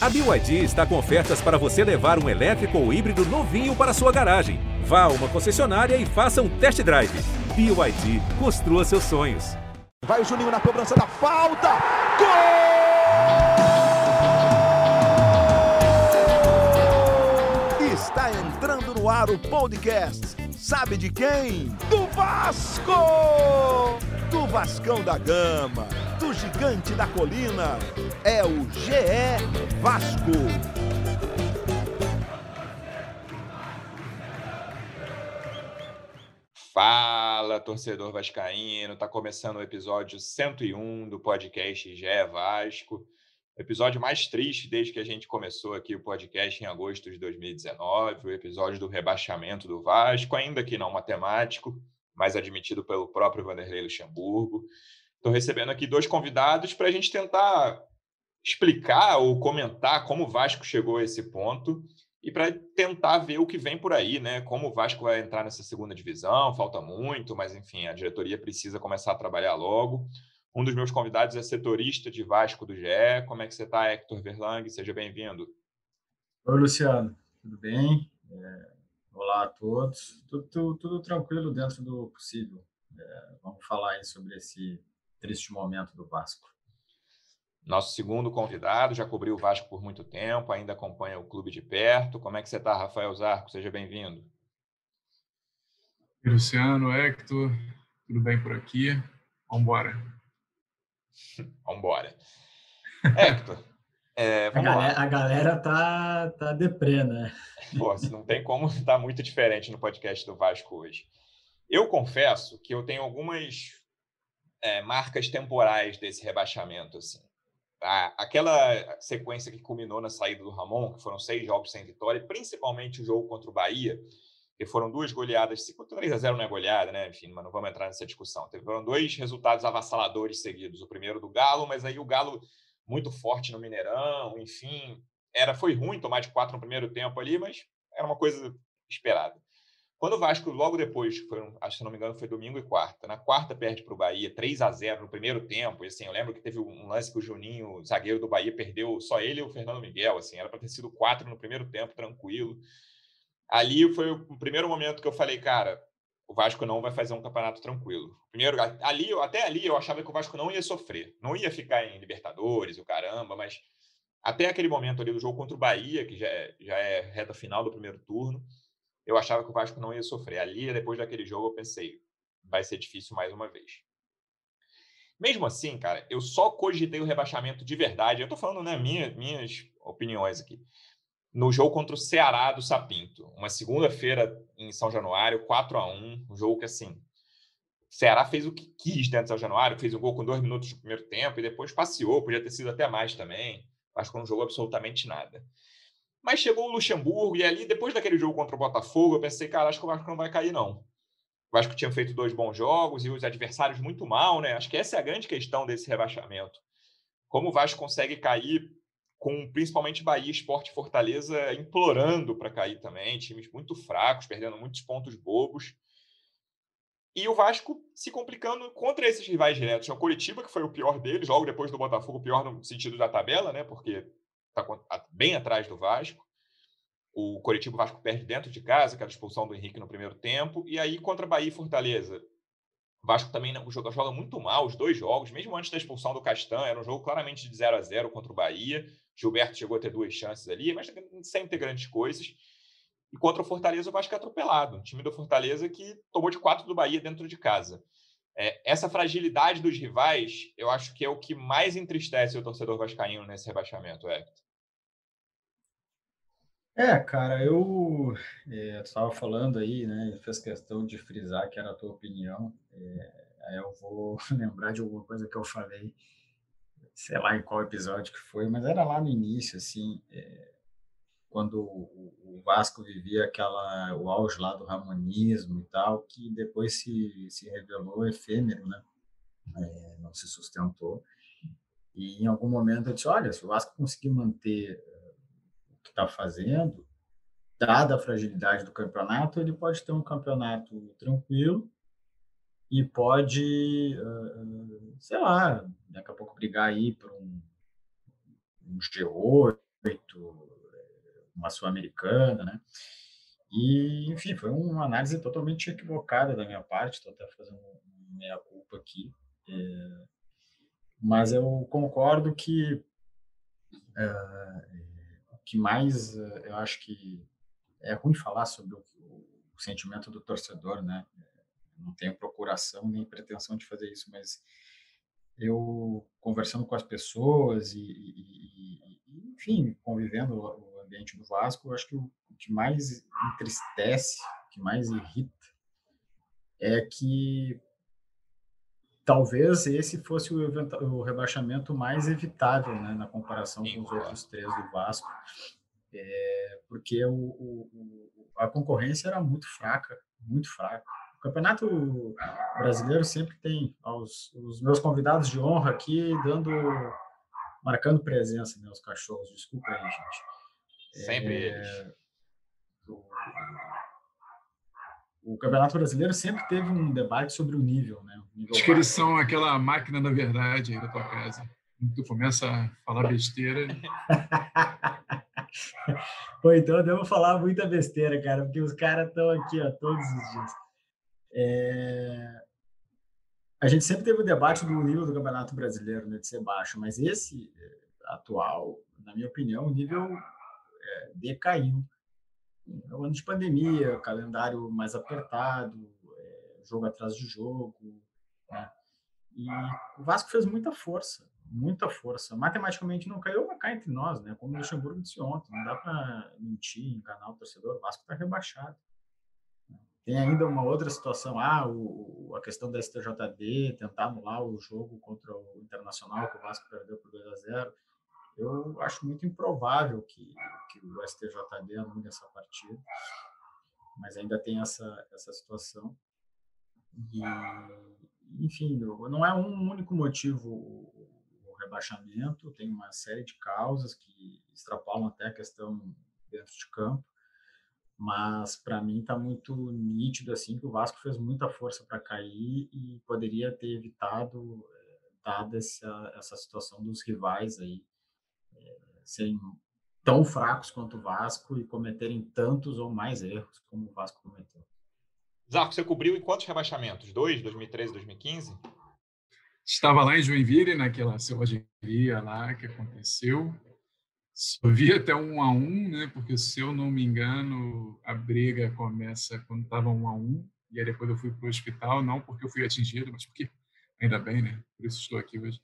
A BYD está com ofertas para você levar um elétrico ou híbrido novinho para sua garagem. Vá a uma concessionária e faça um test drive. BYD, construa seus sonhos. Vai o Juninho na cobrança da falta. Gol! Está entrando no ar o podcast. Sabe de quem? Do Vasco! Do Vascão da Gama, do Gigante da Colina. É o GE Vasco. Fala, torcedor vascaíno. Tá começando o episódio 101 do podcast GE Vasco. Episódio mais triste desde que a gente começou aqui o podcast em agosto de 2019, o episódio do rebaixamento do Vasco, ainda que não matemático, mas admitido pelo próprio Vanderlei Luxemburgo. Estou recebendo aqui dois convidados para a gente tentar explicar ou comentar como o Vasco chegou a esse ponto e para tentar ver o que vem por aí, né? Como o Vasco vai entrar nessa segunda divisão, falta muito, mas enfim, a diretoria precisa começar a trabalhar logo. Um dos meus convidados é setorista de Vasco do GE. Como é que você está, Hector Verlang? Seja bem-vindo. Oi, Luciano. Tudo bem? É, olá a todos. Tudo, tudo, tudo, tranquilo dentro do possível. É, vamos falar aí sobre esse triste momento do Vasco. Nosso segundo convidado já cobriu o Vasco por muito tempo, ainda acompanha o clube de perto. Como é que você está, Rafael Zarco? Seja bem-vindo. Luciano, Hector, tudo bem por aqui? Vamos embora. Vamos embora. Hector, é, a, galera, a, galera, tá, tá deprê, né? Pô, não tem como estar tá muito diferente no podcast do Vasco hoje. Eu confesso que eu tenho algumas é, marcas temporais desse rebaixamento, assim aquela sequência que culminou na saída do Ramon, que foram seis jogos sem vitória, principalmente o jogo contra o Bahia, que foram duas goleadas, 3 a 0 não é goleada, né? Enfim, mas não vamos entrar nessa discussão. Foram dois resultados avassaladores seguidos. O primeiro do Galo, mas aí o Galo muito forte no Mineirão, enfim, era foi ruim tomar de quatro no primeiro tempo ali, mas era uma coisa esperada. Quando o Vasco, logo depois, foi, acho que não me engano, foi domingo e quarta. Na quarta, perde para o Bahia 3 a 0 no primeiro tempo. E, assim, eu lembro que teve um lance que o Juninho, zagueiro do Bahia, perdeu só ele e o Fernando Miguel. Assim, era para ter sido quatro no primeiro tempo, tranquilo. Ali foi o primeiro momento que eu falei, cara, o Vasco não vai fazer um campeonato tranquilo. Primeiro, ali, até ali eu achava que o Vasco não ia sofrer, não ia ficar em Libertadores, o caramba, mas até aquele momento ali do jogo contra o Bahia, que já é, já é reta final do primeiro turno, eu achava que o Vasco não ia sofrer. Ali, depois daquele jogo, eu pensei, vai ser difícil mais uma vez. Mesmo assim, cara, eu só cogitei o rebaixamento de verdade. Eu tô falando, né, minha, minhas opiniões aqui. No jogo contra o Ceará do Sapinto. Uma segunda-feira em São Januário, 4 a 1 Um jogo que, assim, Ceará fez o que quis dentro de São Januário, fez um gol com dois minutos do primeiro tempo e depois passeou, podia ter sido até mais também. Acho que não jogou absolutamente nada. Mas chegou o Luxemburgo e ali, depois daquele jogo contra o Botafogo, eu pensei, cara, acho que o Vasco não vai cair, não. O Vasco tinha feito dois bons jogos e os adversários muito mal, né? Acho que essa é a grande questão desse rebaixamento. Como o Vasco consegue cair com principalmente Bahia, Esporte e Fortaleza implorando para cair também, times muito fracos, perdendo muitos pontos bobos. E o Vasco se complicando contra esses rivais diretos. O Curitiba, que foi o pior deles, logo depois do Botafogo, o pior no sentido da tabela, né? Porque está bem atrás do Vasco. O Coritiba Vasco perde dentro de casa, aquela expulsão do Henrique no primeiro tempo. E aí, contra Bahia e Fortaleza, o Vasco também não, joga, joga muito mal os dois jogos, mesmo antes da expulsão do Castan, era um jogo claramente de 0 a 0 contra o Bahia. Gilberto chegou a ter duas chances ali, mas sem ter grandes coisas. E contra o Fortaleza, o Vasco é atropelado. Um time do Fortaleza que tomou de quatro do Bahia dentro de casa. É, essa fragilidade dos rivais, eu acho que é o que mais entristece o torcedor vascaíno nesse rebaixamento, Hector. É, cara, eu é, estava falando aí, né? Fez questão de frisar que era a tua opinião. É, eu vou lembrar de alguma coisa que eu falei, sei lá em qual episódio que foi, mas era lá no início, assim, é, quando o, o, Vasco vivia aquela o auge lá do ramonismo e tal, que depois se, se revelou efêmero, né? É, não se sustentou. E em algum momento eu disse, olha, se o Vasco conseguir manter está fazendo, dada a fragilidade do campeonato, ele pode ter um campeonato tranquilo e pode, sei lá, daqui a pouco brigar aí por um, um G8, uma sul-americana, né? E, enfim, foi uma análise totalmente equivocada da minha parte, estou até fazendo meia culpa aqui. É, mas eu concordo que é, o que mais eu acho que é ruim falar sobre o, o sentimento do torcedor, né? Não tenho procuração nem pretensão de fazer isso, mas eu conversando com as pessoas e, e, e enfim, convivendo o ambiente do Vasco, acho que o, o que mais entristece, o que mais irrita, é que talvez esse fosse o, o rebaixamento mais evitável, né, na comparação com os outros três do Vasco, é, porque o, o, a concorrência era muito fraca, muito fraca. O Campeonato Brasileiro sempre tem aos, os meus convidados de honra aqui dando, marcando presença, né, os cachorros. Desculpa aí, gente. Sempre é, eles. O, o, Campeonato Brasileiro sempre teve um debate sobre o nível, né? O nível Acho que eles são aquela máquina da verdade aí da tua casa. Tu começa a falar besteira. Pô, então eu devo falar muita besteira, cara, porque os caras estão aqui ó, todos os dias. É... A gente sempre teve o debate do nível do Campeonato Brasileiro, né, de ser baixo, mas esse é, atual, na minha opinião, o nível é, decaiu. É um ano de pandemia, calendário mais apertado, é, jogo atrás de jogo. Né? E o Vasco fez muita força, muita força. Matematicamente não caiu, mas cai entre nós, né? como o Luxemburgo disse ontem. Não dá para mentir, enganar o torcedor. O Vasco está rebaixado. Tem ainda uma outra situação, ah, o, a questão da STJD, tentar anular o jogo contra o Internacional, que o Vasco perdeu por 2 a 0 Eu acho muito improvável que, que o STJD anule essa partida, mas ainda tem essa, essa situação. E, enfim, não é um único motivo o rebaixamento, tem uma série de causas que extrapolam até a questão dentro de campo mas para mim está muito nítido assim que o Vasco fez muita força para cair e poderia ter evitado é, dada essa, essa situação dos rivais aí é, serem tão fracos quanto o Vasco e cometerem tantos ou mais erros como o Vasco cometeu. Zarco, você cobriu em quantos rebaixamentos? Dois, 2013, 2015? Estava lá em Joinville, naquela selvageria lá que aconteceu. Só vi até um a um, né? Porque se eu não me engano, a briga começa quando estava um a um, e aí depois eu fui para o hospital, não porque eu fui atingido, mas porque ainda bem, né? Por isso estou aqui hoje.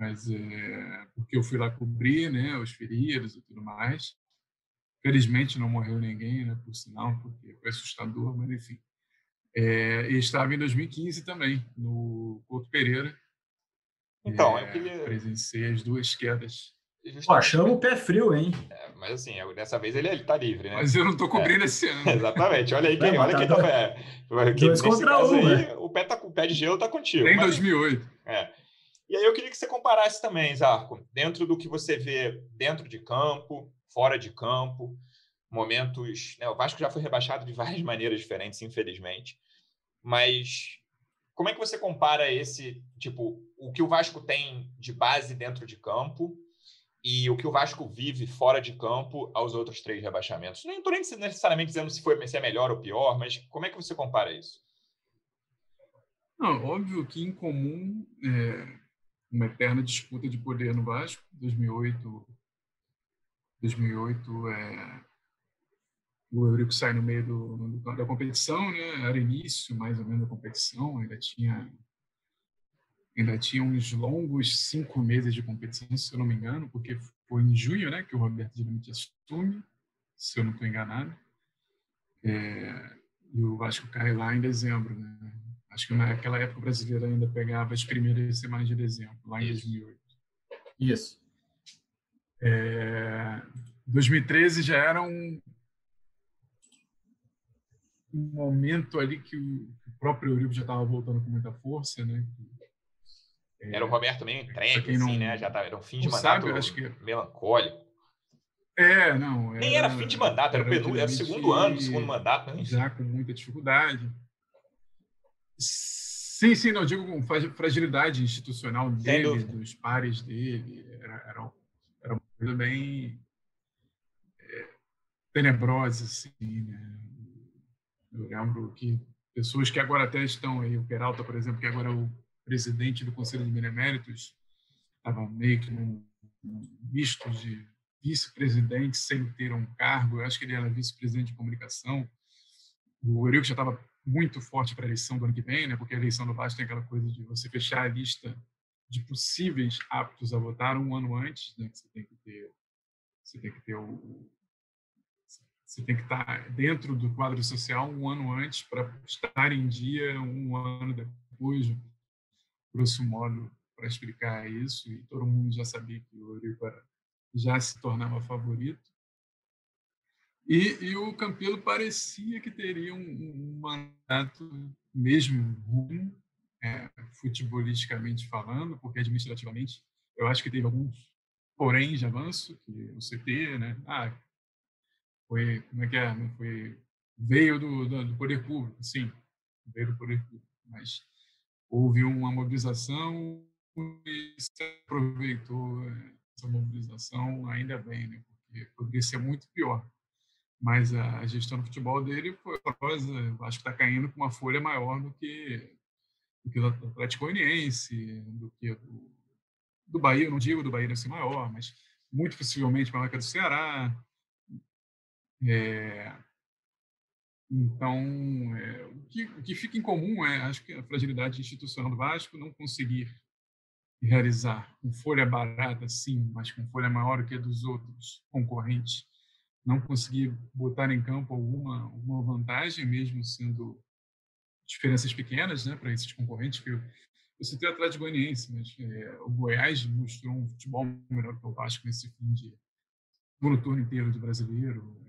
Mas é, porque eu fui lá cobrir, né? Os feridos e tudo mais. Felizmente não morreu ninguém, né? Por sinal, porque foi assustador, mas enfim. É, e estava em 2015 também, no Porto Pereira. Então, é, eu queria... Presenciei as duas quedas Pô, achamos o pé frio, hein? É, mas assim, dessa vez ele, ele tá livre, né? Mas eu não tô cobrindo é. esse ano. Exatamente. Olha aí quem, é, olha tá quem tá. É, dois contra um, aí, né? O pé, tá, o pé de gelo tá contigo. Tem mas, 2008. É. E aí eu queria que você comparasse também, Zarco, dentro do que você vê dentro de campo, fora de campo, momentos. Né, o Vasco já foi rebaixado de várias maneiras diferentes, infelizmente. Mas como é que você compara esse, tipo, o que o Vasco tem de base dentro de campo? E o que o Vasco vive fora de campo aos outros três rebaixamentos. Não estou nem necessariamente dizendo se, foi, se é melhor ou pior, mas como é que você compara isso? Não, óbvio que em comum é uma eterna disputa de poder no Vasco. 2008, 2008 é, o Eurico sai no meio do, do, da competição, né? Era início mais ou menos da competição, ainda tinha ainda tinha uns longos cinco meses de competição, se eu não me engano, porque foi em junho né, que o Roberto Dinamite assume, se eu não estou enganado. É, e o Vasco cai lá em dezembro. Né? Acho que naquela época o brasileiro ainda pegava as primeiras semanas de dezembro, lá em Isso. 2008. Isso. É, 2013 já era um, um momento ali que o, próprio Eurico já estava voltando com muita força, né? Era o Roberto meio entregue, assim, não, né? Já tava, era um fim de mandato sabe, acho que... melancólico. É, não. Era, Nem era fim de mandato, era, era, o, era o segundo ano do segundo mandato. Né? Já com muita dificuldade. Sim, sim, não, digo com fragilidade institucional dele, dos pares dele. Era, era, era uma coisa bem, tenebrosa, assim, né? Eu lembro que pessoas que agora até estão aí, o Peralta, por exemplo, que agora é o presidente do Conselho de Beneméritos, estava meio que num, misto de vice-presidente sem ter um cargo. Eu acho que ele era vice-presidente de comunicação. O Eurico já estava muito forte para a eleição do ano que vem, né? Porque a eleição do Vasco tem aquela coisa de você fechar a lista de possíveis aptos a votar um ano antes, né? Você tem que ter, você tem que ter o, você tem que estar dentro do quadro social um ano antes para estar em dia um ano depois, grosso modo, para explicar isso. E todo mundo já sabia que o Eurico já se tornava favorito. E, e, o Campelo parecia que teria um, um mandato mesmo ruim, é, futebolisticamente falando, porque administrativamente eu acho que teve alguns porém de avanço, que o CT, né? Ah, foi, como é que é? Foi, veio do, do, do poder público, sim, veio do poder público, mas houve uma mobilização e se aproveitou é, essa mobilização, ainda bem, né? Porque poderia ser muito pior mas a gestão do futebol dele foi horrorosa. Acho que está caindo com uma folha maior do que, do que o Atlético Goianiense, do que do, do Bahia. não digo do Bahia ser maior, mas muito possivelmente maior que a do Ceará. É, então, é, o, que, o que fica em comum é, acho que a fragilidade institucional do Vasco não conseguir realizar com folha barata, sim, mas com folha maior que a dos outros concorrentes não conseguir botar em campo alguma, alguma vantagem, mesmo sendo diferenças pequenas né, para esses concorrentes. Que eu, eu citei o Atlético Goianiense, mas é, o Goiás mostrou um futebol melhor que o Vasco nesse fim de no turno inteiro de brasileiro.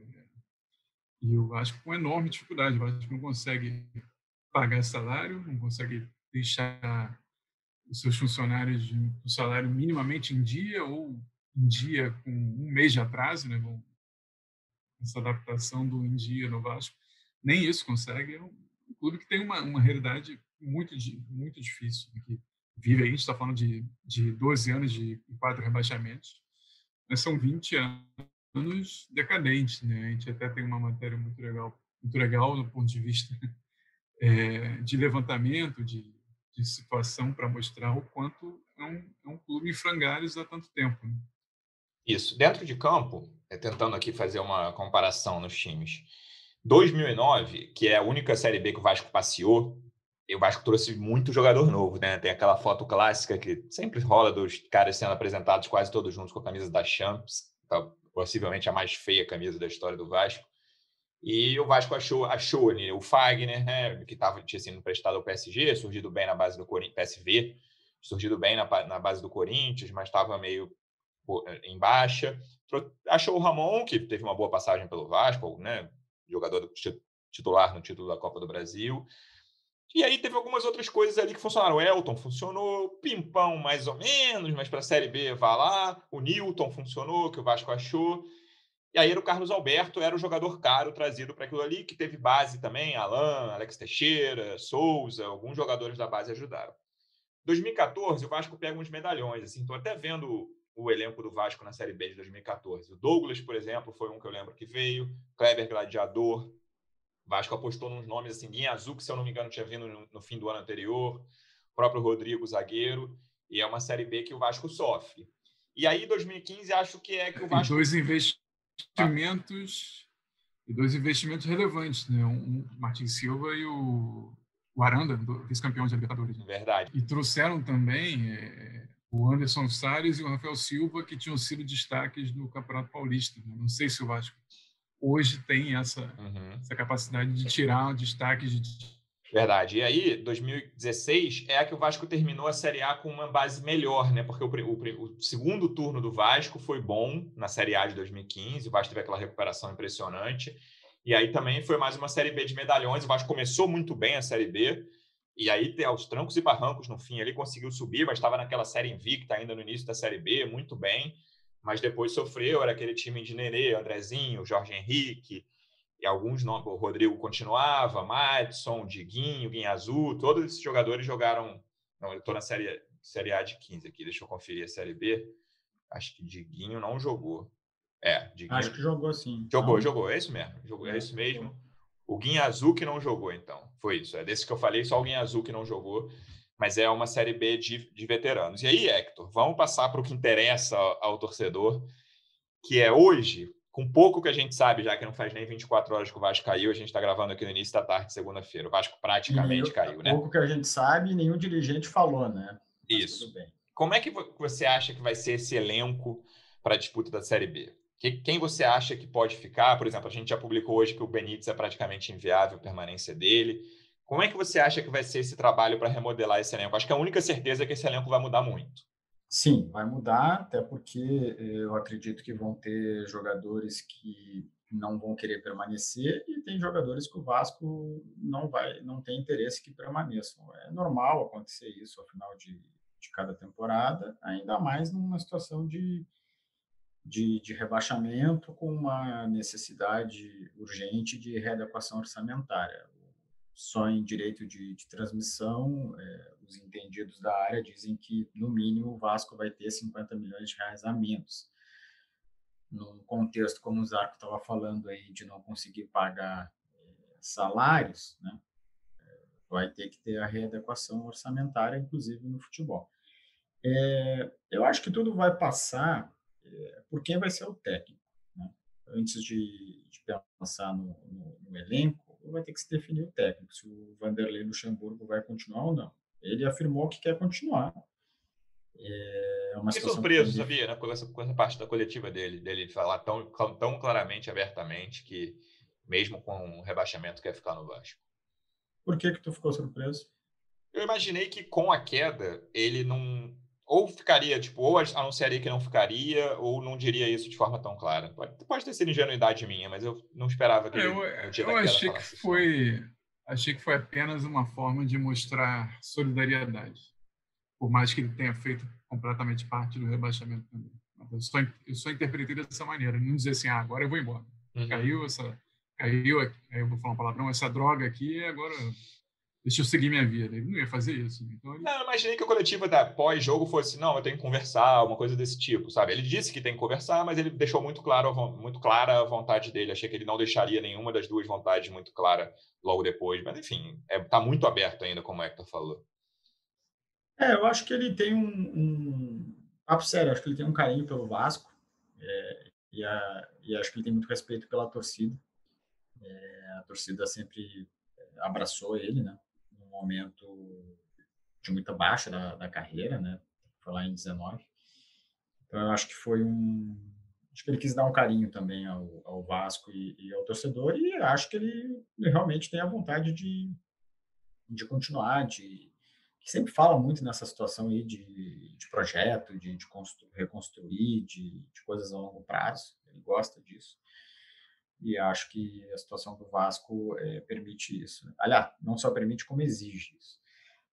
E o Vasco com enorme dificuldade. O Vasco não consegue pagar salário, não consegue deixar os seus funcionários de um salário minimamente em dia ou em dia com um mês de atraso, né? essa adaptação do em dia no Vasco. Nem isso consegue. É um clube que tem uma, uma realidade muito, muito difícil. Né, que vive aí, a gente está falando de, de 12 anos de quatro rebaixamentos, mas são 20 anos decadentes. Né? A gente até tem uma matéria muito legal, muito legal do ponto de vista é, de levantamento, de, de situação para mostrar o quanto é um, é um clube em frangalhos há tanto tempo. Né? Isso. Dentro de campo, é, tentando aqui fazer uma comparação nos times. 2009, que é a única Série B que o Vasco passeou, e o Vasco trouxe muito jogador novo, né? Tem aquela foto clássica que sempre rola dos caras sendo apresentados quase todos juntos com a camisa da Champs? Possivelmente a mais feia camisa da história do Vasco. E o Vasco achou, achou ali o Fagner, né, que tava, tinha sido emprestado ao PSG, surgido bem na base do Corinthians, PSV, surgido bem na, na base do Corinthians, mas estava meio em baixa. Achou o Ramon, que teve uma boa passagem pelo Vasco, né? jogador titular no título da Copa do Brasil. E aí teve algumas outras coisas ali que funcionaram. O Elton funcionou, Pimpão mais ou menos, mas para a Série B vá lá. O Newton funcionou, que o Vasco achou. E aí era o Carlos Alberto, era o jogador caro trazido para aquilo ali, que teve base também, Alain, Alex Teixeira, Souza, alguns jogadores da base ajudaram. 2014, o Vasco pega uns medalhões, assim, estou até vendo o elenco do Vasco na Série B de 2014. O Douglas, por exemplo, foi um que eu lembro que veio, Kleber Gladiador. Vasco apostou nos nomes assim, Guinha Azul, que se eu não me engano tinha vindo no, no fim do ano anterior, o próprio Rodrigo, zagueiro, e é uma Série B que o Vasco sofre. E aí, 2015, acho que é que o Vasco. E dois investimentos. E dois investimentos relevantes, né? Um, o Martins Silva e o, o Aranda, vice-campeão de Libertadores. Verdade. E trouxeram também é, o Anderson Salles e o Rafael Silva, que tinham sido destaques no Campeonato Paulista. Né? Não sei se o Vasco hoje tem essa, uhum. essa capacidade de tirar destaques de. Verdade. E aí, 2016 é a que o Vasco terminou a Série A com uma base melhor, né? Porque o, o, o, segundo turno do Vasco foi bom na Série A de 2015. O Vasco teve aquela recuperação impressionante. E aí também foi mais uma Série B de medalhões. O Vasco começou muito bem a Série B e aí, aos trancos e barrancos, no fim, ele conseguiu subir, mas estava naquela série invicta ainda no início da Série B, muito bem. Mas depois sofreu, era aquele time de Nenê, Andrezinho, Jorge Henrique, e alguns nomes, o Rodrigo continuava, Madison, Diguinho, Guinha Azul, todos esses jogadores jogaram. Não, eu estou na série, série A de 15 aqui, deixa eu conferir a Série B. Acho que Diguinho não jogou. É, Diguinho. Acho que jogou sim. Jogou, não. jogou, é isso mesmo. Jogou, é isso mesmo. O Guinha Azul que não jogou, então. Foi isso. É desse que eu falei, só o Guinha Azul que não jogou. Mas é uma Série B de, de veteranos. E aí, Hector, vamos passar para o que interessa ao, ao torcedor, que é hoje, com pouco que a gente sabe, já que não faz nem 24 horas que o Vasco caiu, a gente está gravando aqui no início da tarde, segunda-feira. O Vasco praticamente caiu, né? Pouco que a gente sabe, nenhum dirigente falou, né? Mas Isso. Como é que você acha que vai ser esse elenco para a disputa da Série B? Quem você acha que pode ficar? Por exemplo, a gente já publicou hoje que o Benítez é praticamente inviável a permanência dele. Como é que você acha que vai ser esse trabalho para remodelar esse elenco? Acho que a única certeza é que esse elenco vai mudar muito. Sim, vai mudar, até porque eu acredito que vão ter jogadores que não vão querer permanecer e tem jogadores que o Vasco não vai, não tem interesse que permaneçam. É normal acontecer isso ao final de, de cada temporada, ainda mais numa situação de de, de, rebaixamento com uma necessidade urgente de readequação orçamentária. Só em direito de, de transmissão, é, os entendidos da área dizem que, no mínimo, o Vasco vai ter 50 milhões de reais a menos. Num contexto, como o Zarco estava falando aí, de não conseguir pagar é, salários, né, é, vai ter que ter a readequação orçamentária, inclusive no futebol. É, eu acho que tudo vai passar é, por quem vai ser o técnico. Né? Antes de, de pensar no, no, no, elenco, vai ter que se definir o técnico, se o Vanderlei Luxemburgo vai continuar ou não. Ele afirmou que quer continuar. É uma Fiquei surpreso, sabia, né, com, essa, com essa parte da coletiva dele, dele falar tão, tão claramente, abertamente, que mesmo com o rebaixamento quer ficar no Vasco. Por que que tu ficou surpreso? Eu imaginei que com a queda ele não ou ficaria, tipo, ou anunciaria que não ficaria, ou não diria isso de forma tão clara. Pode, pode ter sido ingenuidade minha, mas eu não esperava que eu, ele, eu achei que foi achei que foi apenas uma forma de mostrar solidariedade, por mais que ele tenha feito completamente parte do rebaixamento também. Eu só, eu só interpretei dessa maneira, não dizer assim, ah, agora eu vou embora. Uhum. Caiu essa, caiu, aí eu vou falar uma palavrão, essa droga aqui, agora deixa eu seguir minha vida. Ele não ia fazer isso. Então ele... Não, eu imaginei que a coletiva da pós-jogo fosse, não, eu tenho que conversar, uma coisa desse tipo, sabe? Ele disse que tem que conversar, mas ele deixou muito claro, muito clara a vontade dele. Achei que ele não deixaria nenhuma das duas vontades muito clara logo depois. Mas, enfim, é, tá muito aberto ainda, como o Hector falou. É, eu acho que ele tem um... um... Papo sério, acho que ele tem um carinho pelo Vasco. É, e, a, e acho que ele tem muito respeito pela torcida. É, a torcida sempre abraçou ele, né? Momento de muita baixa da, da carreira, né? Foi lá em 19. Então, eu acho que foi um. Acho que ele quis dar um carinho também ao, ao Vasco e, e, ao torcedor, e acho que ele, realmente tem a vontade de, de continuar, de. Que sempre fala muito nessa situação aí de, de projeto, de, de reconstruir, de, de coisas a longo prazo. Ele gosta disso e acho que a situação do Vasco é, permite isso. Aliás, não só permite, como exige isso.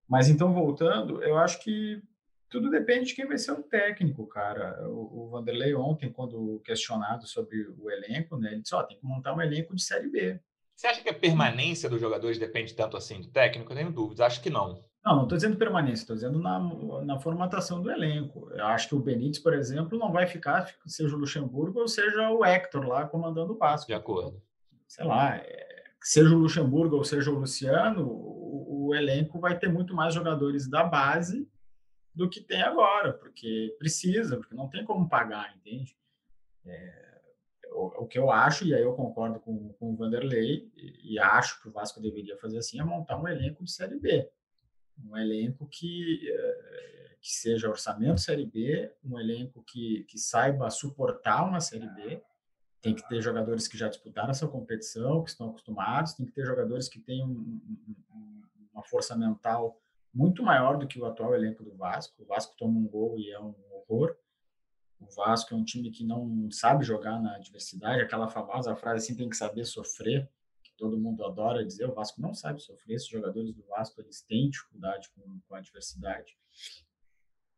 Mas então, voltando, eu acho que tudo depende de quem vai ser o técnico, cara. O, o Vanderlei ontem, quando questionado sobre o elenco, né, ele disse, ó, oh, tem que montar um elenco de Série B. Você acha que a permanência dos jogadores depende tanto assim do técnico? Eu tenho dúvidas, acho que não. Não, não estou dizendo permanência, estou dizendo na, na formatação do elenco. Eu acho que o Benítez, por exemplo, não vai ficar, seja o Luxemburgo ou seja o Hector lá comandando o Vasco. De acordo. Sei lá, é, seja o Luxemburgo ou seja o Luciano, o, o, elenco vai ter muito mais jogadores da base do que tem agora, porque precisa, porque não tem como pagar, entende? É, o, o, que eu acho, e aí eu concordo com, com o Vanderlei, e, e acho que o Vasco deveria fazer assim, é montar um elenco de Série B um elenco que, eh, que seja orçamento Série B, um elenco que, que saiba suportar uma Série B. Tem que ter jogadores que já disputaram essa competição, que estão acostumados, tem que ter jogadores que tenham uma força mental muito maior do que o atual elenco do Vasco. O Vasco toma um gol e é um horror. O Vasco é um time que não sabe jogar na adversidade, aquela famosa frase assim, tem que saber sofrer todo mundo adora dizer, o Vasco não sabe sofrer, esses jogadores do Vasco eles têm dificuldade com, com a adversidade.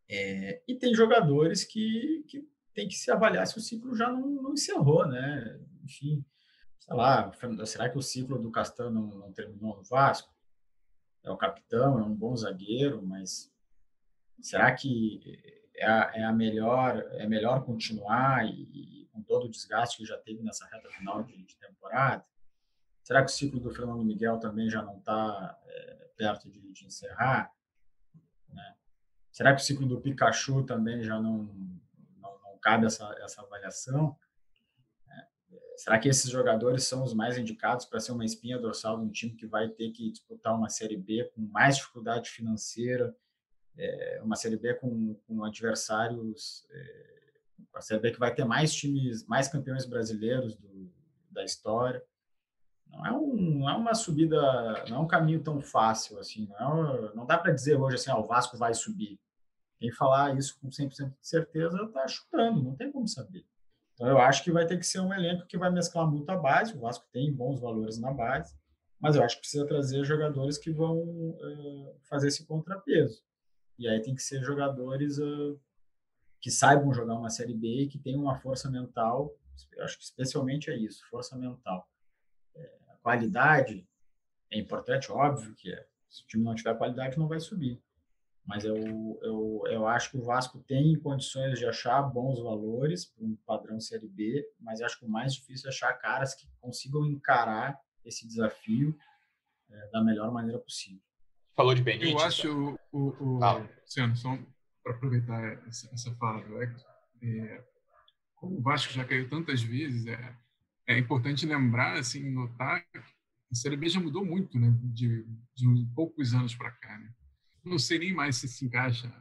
É, e tem jogadores que, que tem que se avaliar se o ciclo já não, não, encerrou, né? Enfim, sei lá, será que o ciclo do Castan não, não terminou no Vasco? É o capitão, é um bom zagueiro, mas será que é a, é a melhor, é melhor continuar e, com todo o desgaste que já teve nessa reta final de, de temporada? Será que o ciclo do Fernando Miguel também já não está é, perto de, de encerrar? Né? Será que o ciclo do Pikachu também já não, não, não cabe essa, essa avaliação? Será que esses jogadores são os mais indicados para ser uma espinha dorsal de um time que vai ter que disputar uma Série B com mais dificuldade financeira, é, uma Série B com, com adversários, é, uma Série B que vai ter mais times, mais campeões brasileiros do, da história? Não é, um, não é uma subida, não é um caminho tão fácil assim. Não, é, não dá para dizer hoje assim, ah, o Vasco vai subir. Quem falar isso com 100% de certeza está chutando, não tem como saber. Então, eu acho que vai ter que ser um elenco que vai mesclar muito a base. O Vasco tem bons valores na base, mas eu acho que precisa trazer jogadores que vão uh, fazer esse contrapeso. E aí tem que ser jogadores uh, que saibam jogar uma Série B e que tenham uma força mental. Eu acho que especialmente é isso, força mental. Qualidade é importante, óbvio que é. Se o time não tiver qualidade, não vai subir mas eu, eu, eu acho que o Vasco tem condições de achar bons valores para um padrão Série B, mas acho que o mais difícil é achar caras que consigam encarar esse desafio é, da melhor maneira possível. Falou de Benítez. Eu acho, o, o, o Luciano, só para aproveitar essa, essa fala do Hector, é, como o Vasco já caiu tantas vezes, é, é importante lembrar, assim, notar que a Série B já mudou muito, né, de, de poucos anos para cá, né? não sei nem mais se se encaixa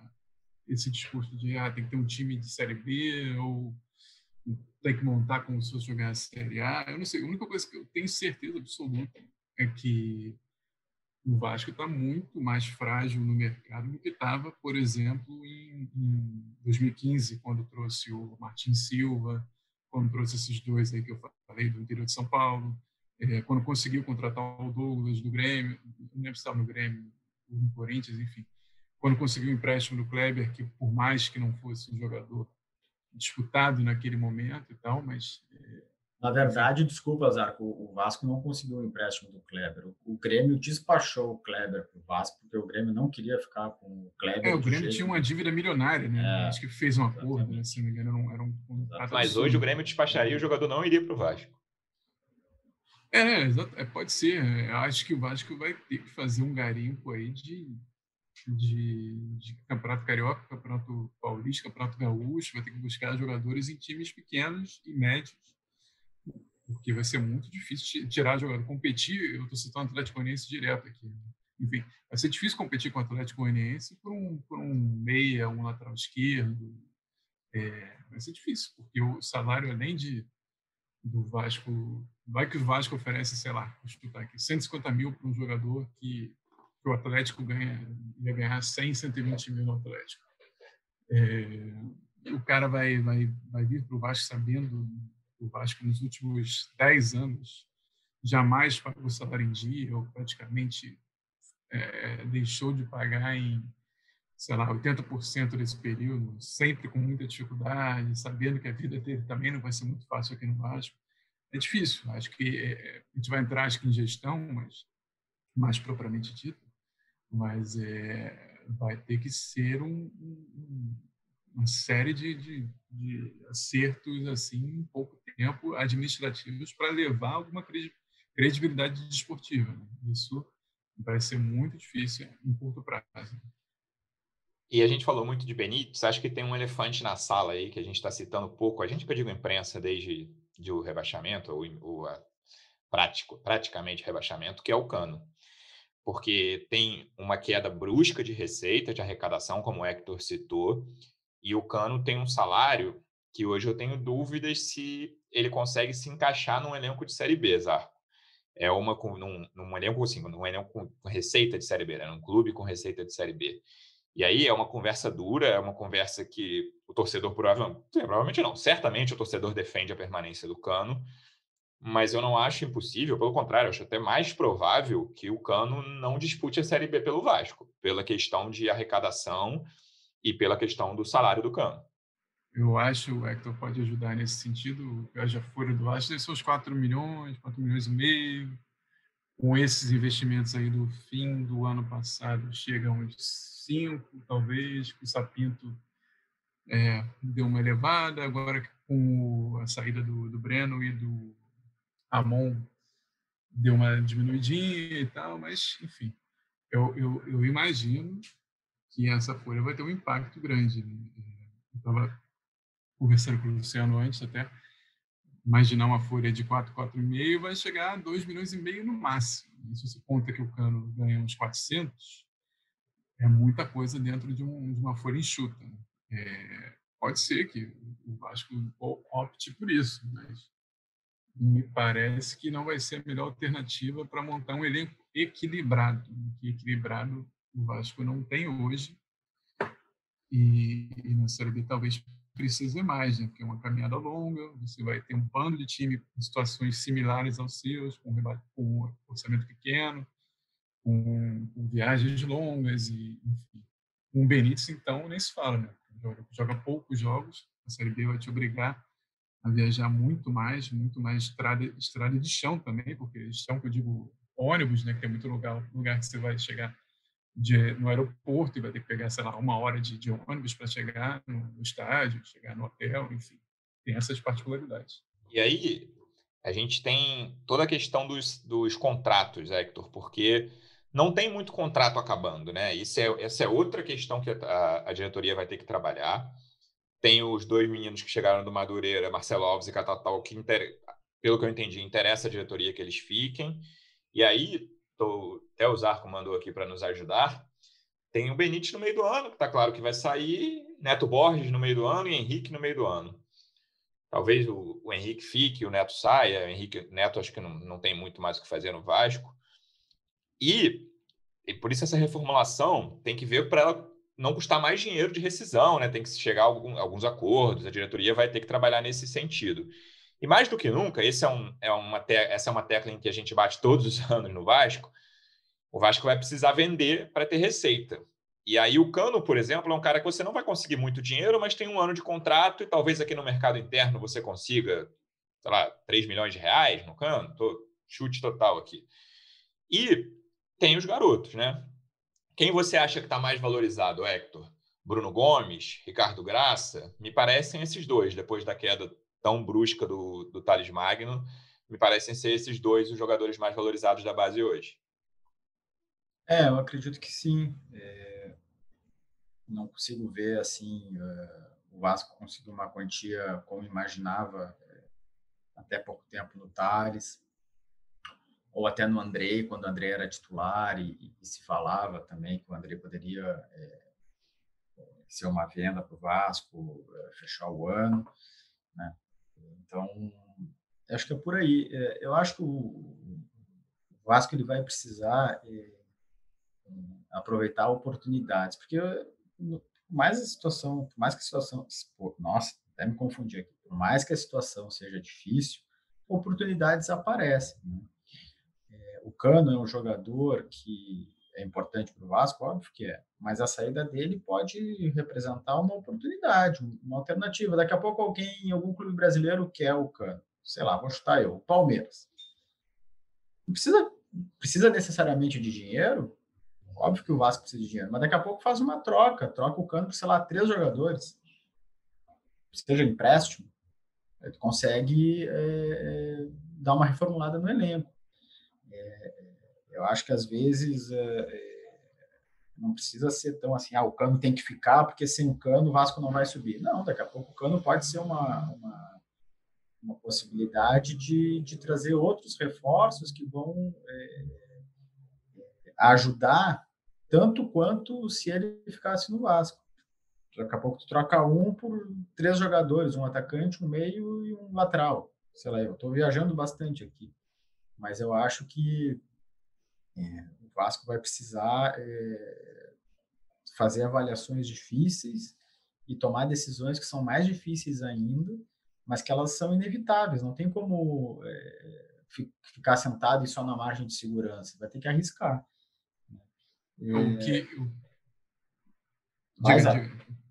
esse discurso de ah, tem que ter um time de Série B ou tem que montar como se fosse jogar a Série A. Eu não sei. A única coisa que eu tenho certeza absoluta é que o Vasco está muito mais frágil no mercado do que estava, por exemplo, em, em, 2015, quando trouxe o Martin Silva, quando trouxe esses dois aí que eu falei do interior de São Paulo, é, quando conseguiu contratar o Douglas do Grêmio, não lembro se estava no Grêmio, no Corinthians, enfim. Quando conseguiu o empréstimo do Kleber, que por mais que não fosse um jogador disputado naquele momento e tal, mas... É... Na verdade, desculpa, Zarco, o Vasco não conseguiu o empréstimo do Kleber. O Grêmio despachou o Kleber para o Vasco, porque o Grêmio não queria ficar com o Kleber. É, o Grêmio tinha uma dívida milionária, né? É, Acho que fez um acordo, né? se não me engano, era um, era um Mas absurdo. hoje o Grêmio despacharia e o jogador não iria para o Vasco. É, é, pode ser. Eu acho que o Vasco vai ter que fazer um garimpo aí de, de, de Campeonato Carioca, Campeonato Paulista, Campeonato Gaúcho, vai ter que buscar jogadores em times pequenos e médios, porque vai ser muito difícil tirar jogador. Competir, eu estou citando o Atlético Goianiense direto aqui. Né? Enfim, vai ser difícil competir com o Atlético Goianiense por um, por um meia, um lateral esquerdo. É, vai ser difícil, porque o salário, além de do Vasco. Vai que o Vasco oferece, sei lá, vou chutar aqui, 150 mil para um jogador que, que, o Atlético ganha, ia ganhar 100, 120 mil no Atlético. É, o cara vai, vai, vai vir para o Vasco sabendo o Vasco nos últimos 10 anos jamais pagou salário em dia ou praticamente é, deixou de pagar em sei lá, 80% desse período, sempre com muita dificuldade, sabendo que a vida dele também não vai ser muito fácil aqui no Vasco. É difícil. Acho que é, a gente vai entrar acho que em gestão, mas mais propriamente dito, mas é, vai ter que ser um, um, uma série de, de, de, acertos assim em pouco tempo administrativos para levar alguma credibilidade desportiva. Né? Isso vai ser muito difícil em curto prazo. E a gente falou muito de Benítez, acho que tem um elefante na sala aí que a gente está citando pouco. A gente que eu digo imprensa desde de o rebaixamento, ou, ou a, prático, praticamente rebaixamento, que é o cano. Porque tem uma queda brusca de receita, de arrecadação, como o Hector citou, e o cano tem um salário que hoje eu tenho dúvidas se ele consegue se encaixar num elenco de Série B, Zarco. É uma num, num elenco assim, num elenco com receita de Série B, né? num clube com receita de Série B. E aí é uma conversa dura, é uma conversa que o torcedor provavelmente, provavelmente não, certamente o torcedor defende a permanência do Cano, mas eu não acho impossível, pelo contrário, acho até mais provável que o Cano não dispute a Série B pelo Vasco, pela questão de arrecadação e pela questão do salário do Cano. Eu acho, o Hector pode ajudar nesse sentido, eu já fui do Vasco, são os 4 milhões, 4 milhões e meio, com esses investimentos aí do fim do ano passado, chega uns cinco, talvez, que o Sapinto é, deu uma elevada, agora com a saída do, do Breno e do Amon deu uma diminuidinha e tal, mas enfim, eu, eu, eu imagino que essa folha vai ter um impacto grande. Né? Estava conversando com o Luciano antes até, imaginar uma folha de 4, 4,5 vai chegar a 2 milhões e meio no máximo. Se você conta que o cano ganha uns 400, é muita coisa dentro de, um, de uma folha enxuta. Né? É, pode ser que o Vasco opte por isso, mas me parece que não vai ser a melhor alternativa para montar um elenco equilibrado. Que equilibrado o Vasco não tem hoje. E, e na Série B talvez precise mais, né? porque é uma caminhada longa, você vai ter um bando de time em situações similares aos seus, com, com orçamento pequeno, com, com, viagens longas, e enfim. Com Benítez, então, nem se fala, né? Joga, joga poucos jogos, a Série B vai te obrigar a viajar muito mais, muito mais estrada, estrada de chão também, porque chão que eu digo ônibus, né, que tem muito lugar, lugar que você vai chegar de, no aeroporto e vai ter que pegar, sei lá, uma hora de, de ônibus para chegar no, no, estádio, chegar no hotel, enfim, tem essas particularidades. E aí, a gente tem toda a questão dos, dos contratos, Hector, porque não tem muito contrato acabando, né? Isso é, essa é outra questão que a, a diretoria vai ter que trabalhar. Tem os dois meninos que chegaram do Madureira, Marcelo Alves e Catatal, que, inter... pelo que eu entendi, interessa a diretoria que eles fiquem. E aí, tô... até o Zarco mandou aqui para nos ajudar. Tem o Benítez no meio do ano, que está claro que vai sair, Neto Borges no meio do ano e Henrique no meio do ano. Talvez o, o Henrique fique, o Neto saia. O Henrique Neto acho que não, não tem muito mais o que fazer no Vasco. E, e por isso essa reformulação tem que ver para ela não custar mais dinheiro de rescisão, né? Tem que chegar a algum, alguns acordos, a diretoria vai ter que trabalhar nesse sentido. E mais do que nunca, esse é um, é uma te, essa é uma tecla em que a gente bate todos os anos no Vasco. O Vasco vai precisar vender para ter receita. E aí o Cano, por exemplo, é um cara que você não vai conseguir muito dinheiro, mas tem um ano de contrato e talvez aqui no mercado interno você consiga, sei lá, 3 milhões de reais no Cano. Tô, chute total aqui. E tem os garotos, né? Quem você acha que está mais valorizado, Hector? Bruno Gomes, Ricardo Graça? Me parecem esses dois, depois da queda tão brusca do, do Thales Magno, me parecem ser esses dois os jogadores mais valorizados da base hoje. É, eu acredito que sim. É... Não consigo ver assim uh, o Vasco conseguir uma quantia como imaginava é, até pouco tempo no Thales ou até no Andrei, quando o Andrei era titular e, e se falava também que o Andrei poderia é, ser uma venda para o Vasco, é, fechar o ano? Então, acho que é por aí. É, eu acho que o, Vasco ele vai precisar é, aproveitar oportunidades, porque mais a situação, mais que a situação, nossa, até me confundi aqui, por mais que a situação seja difícil, oportunidades aparecem. Né? o Cano é um jogador que é importante para o Vasco, óbvio que é, mas a saída dele pode representar uma oportunidade, uma alternativa. Daqui a pouco alguém em algum clube brasileiro quer o Cano, sei lá, vou chutar eu, Palmeiras. Não precisa, precisa necessariamente de dinheiro, óbvio que o Vasco precisa de dinheiro, mas daqui a pouco faz uma troca, troca o Cano por, sei lá, três jogadores, seja empréstimo, ele consegue é, dar uma reformulada no elenco. Eu acho que às vezes é, não precisa ser tão assim, ah, o cano tem que ficar, porque sem o cano o Vasco não vai subir. Não, daqui a pouco o cano pode ser uma, uma, uma possibilidade de, de trazer outros reforços que vão é, ajudar tanto quanto se ele ficasse no Vasco. Daqui a pouco tu troca um por três jogadores, um atacante, um meio e um lateral. Sei lá, eu estou viajando bastante aqui. Mas eu acho que é, o Vasco vai precisar é, fazer avaliações difíceis e tomar decisões que são mais difíceis ainda, mas que elas são inevitáveis. Não tem como é, ficar sentado e só na margem de segurança. Vai ter que arriscar. É, o que Mas,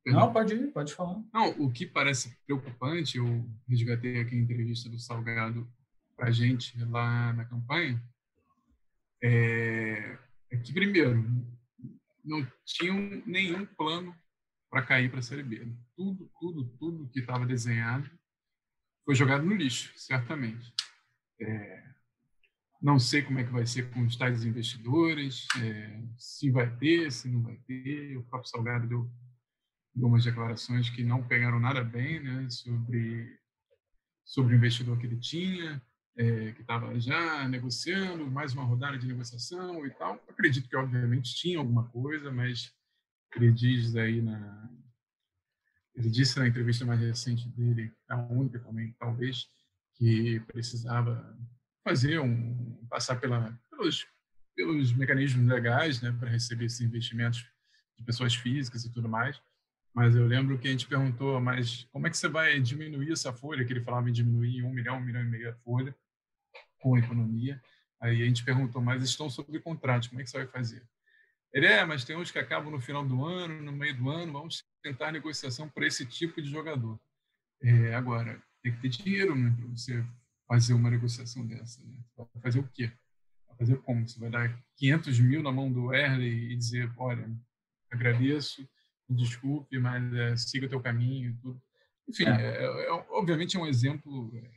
não, pode ir, pode falar. Não, o que parece preocupante, eu resgatei aqui a entrevista do Salgado para a gente lá na campanha, é, é que, primeiro, não tinham nenhum plano para cair para a Série B. Tudo, tudo, tudo que estava desenhado foi jogado no lixo, certamente. É, não sei como é que vai ser com os tais investidores, é, se vai ter, se não vai ter. O próprio Salgado deu, deu umas declarações que não pegaram nada bem né, sobre, sobre o investidor que ele tinha, é, que estava já negociando, mais uma rodada de negociação e tal. Acredito que, obviamente, tinha alguma coisa, mas ele diz aí na. Ele disse na entrevista mais recente dele, a única também, talvez, que precisava fazer um passar pela, pelos, pelos mecanismos legais, né, para receber esses investimentos de pessoas físicas e tudo mais. Mas eu lembro que a gente perguntou, mas como é que você vai diminuir essa folha? Que ele falava em diminuir em um milhão, um milhão e meio a folha com a economia. Aí a gente perguntou, mas estão sob contrato, como é que você vai fazer? Ele é, mas tem uns que acabam no final do ano, no meio do ano, vamos tentar negociação para esse tipo de jogador. É, agora, tem que ter dinheiro né, para você fazer uma negociação dessa. Né? Vai fazer o quê? Vai fazer como? Você vai dar 500 mil na mão do Erley e dizer, olha, agradeço, desculpe, mas é, siga o teu caminho e tudo. Enfim, é. É, é, obviamente é um exemplo é,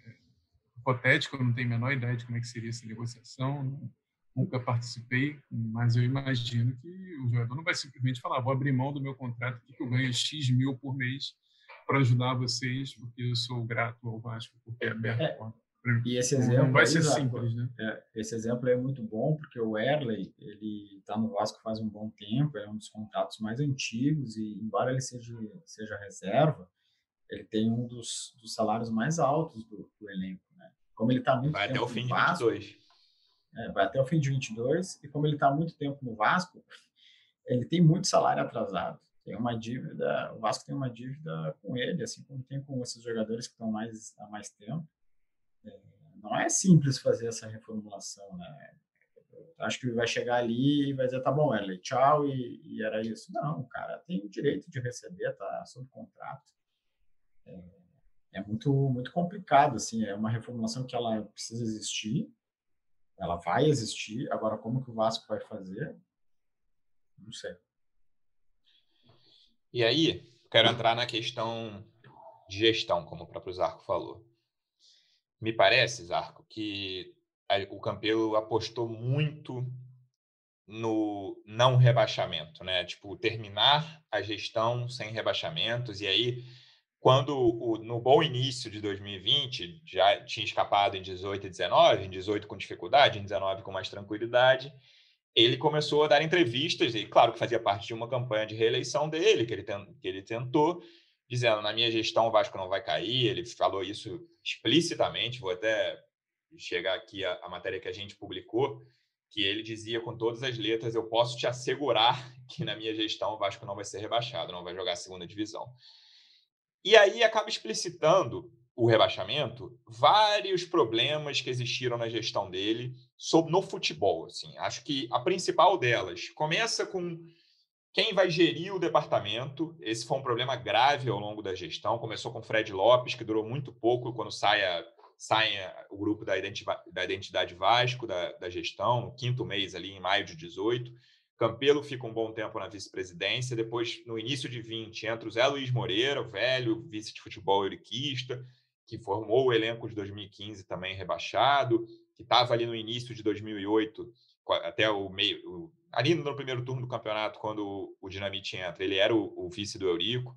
hipotético, eu não tenho a menor ideia de como é que seria essa negociação, nunca participei, mas eu imagino que o jogador não vai simplesmente falar, vou abrir mão do meu contrato que eu ganho X mil por mês para ajudar vocês, porque eu sou grato ao Vasco por ter aberto a porta. E esse exemplo não vai ser simples, né? É, esse exemplo é muito bom porque o Erley ele está no Vasco faz um bom tempo, é um dos contratos mais antigos e embora ele seja seja reserva, ele tem um dos, dos salários mais altos do, do elenco? Como ele está muito vai tempo até o fim Vasco, de 22. É, vai até o fim de 22 e como ele está muito tempo no Vasco, ele tem muito salário atrasado. Tem uma dívida, o Vasco tem uma dívida com ele, assim como tem com esses jogadores que estão mais há mais tempo é, não é simples fazer essa reformulação, né? Acho que vai chegar ali e vai dizer, tá bom, Ellie, tchau, e, e, era isso. Não, o cara tem o direito de receber, tá sob contrato. É, é, muito, muito complicado, assim, é uma reformulação que ela precisa existir, ela vai existir, agora como que o Vasco vai fazer? Não sei. E aí, quero entrar na questão de gestão, como o próprio Zarco falou. Me parece, Zarco, que o Campelo apostou muito no não rebaixamento, né? Tipo, terminar a gestão sem rebaixamentos. E aí, quando o, no bom início de 2020 já tinha escapado em 18 e 19, em 18 com dificuldade, em 19 com mais tranquilidade, ele começou a dar entrevistas, e claro que fazia parte de uma campanha de reeleição dele, que ele, que ele tentou, dizendo: na minha gestão o Vasco não vai cair. Ele falou isso explicitamente. Vou até chegar aqui a, a matéria que a gente publicou, que ele dizia com todas as letras: eu posso te assegurar que na minha gestão o Vasco não vai ser rebaixado, não vai jogar a segunda divisão. E aí acaba explicitando o rebaixamento vários problemas que existiram na gestão dele sobre no futebol assim acho que a principal delas começa com quem vai gerir o departamento? Esse foi um problema grave ao longo da gestão. Começou com Fred Lopes, que durou muito pouco quando saia, saia o grupo da Identidade, da identidade Vasco, da, da gestão, quinto mês, ali em maio de 18. Campelo fica um bom tempo na vice-presidência. Depois, no início de 20, entra o Zé Luiz Moreira, o velho vice de futebol euriquista, que formou o elenco de 2015 também rebaixado, que estava ali no início de 2008 até o meio, ali no primeiro turno do campeonato, quando o Dinamite entra, ele era o, o, vice do Eurico.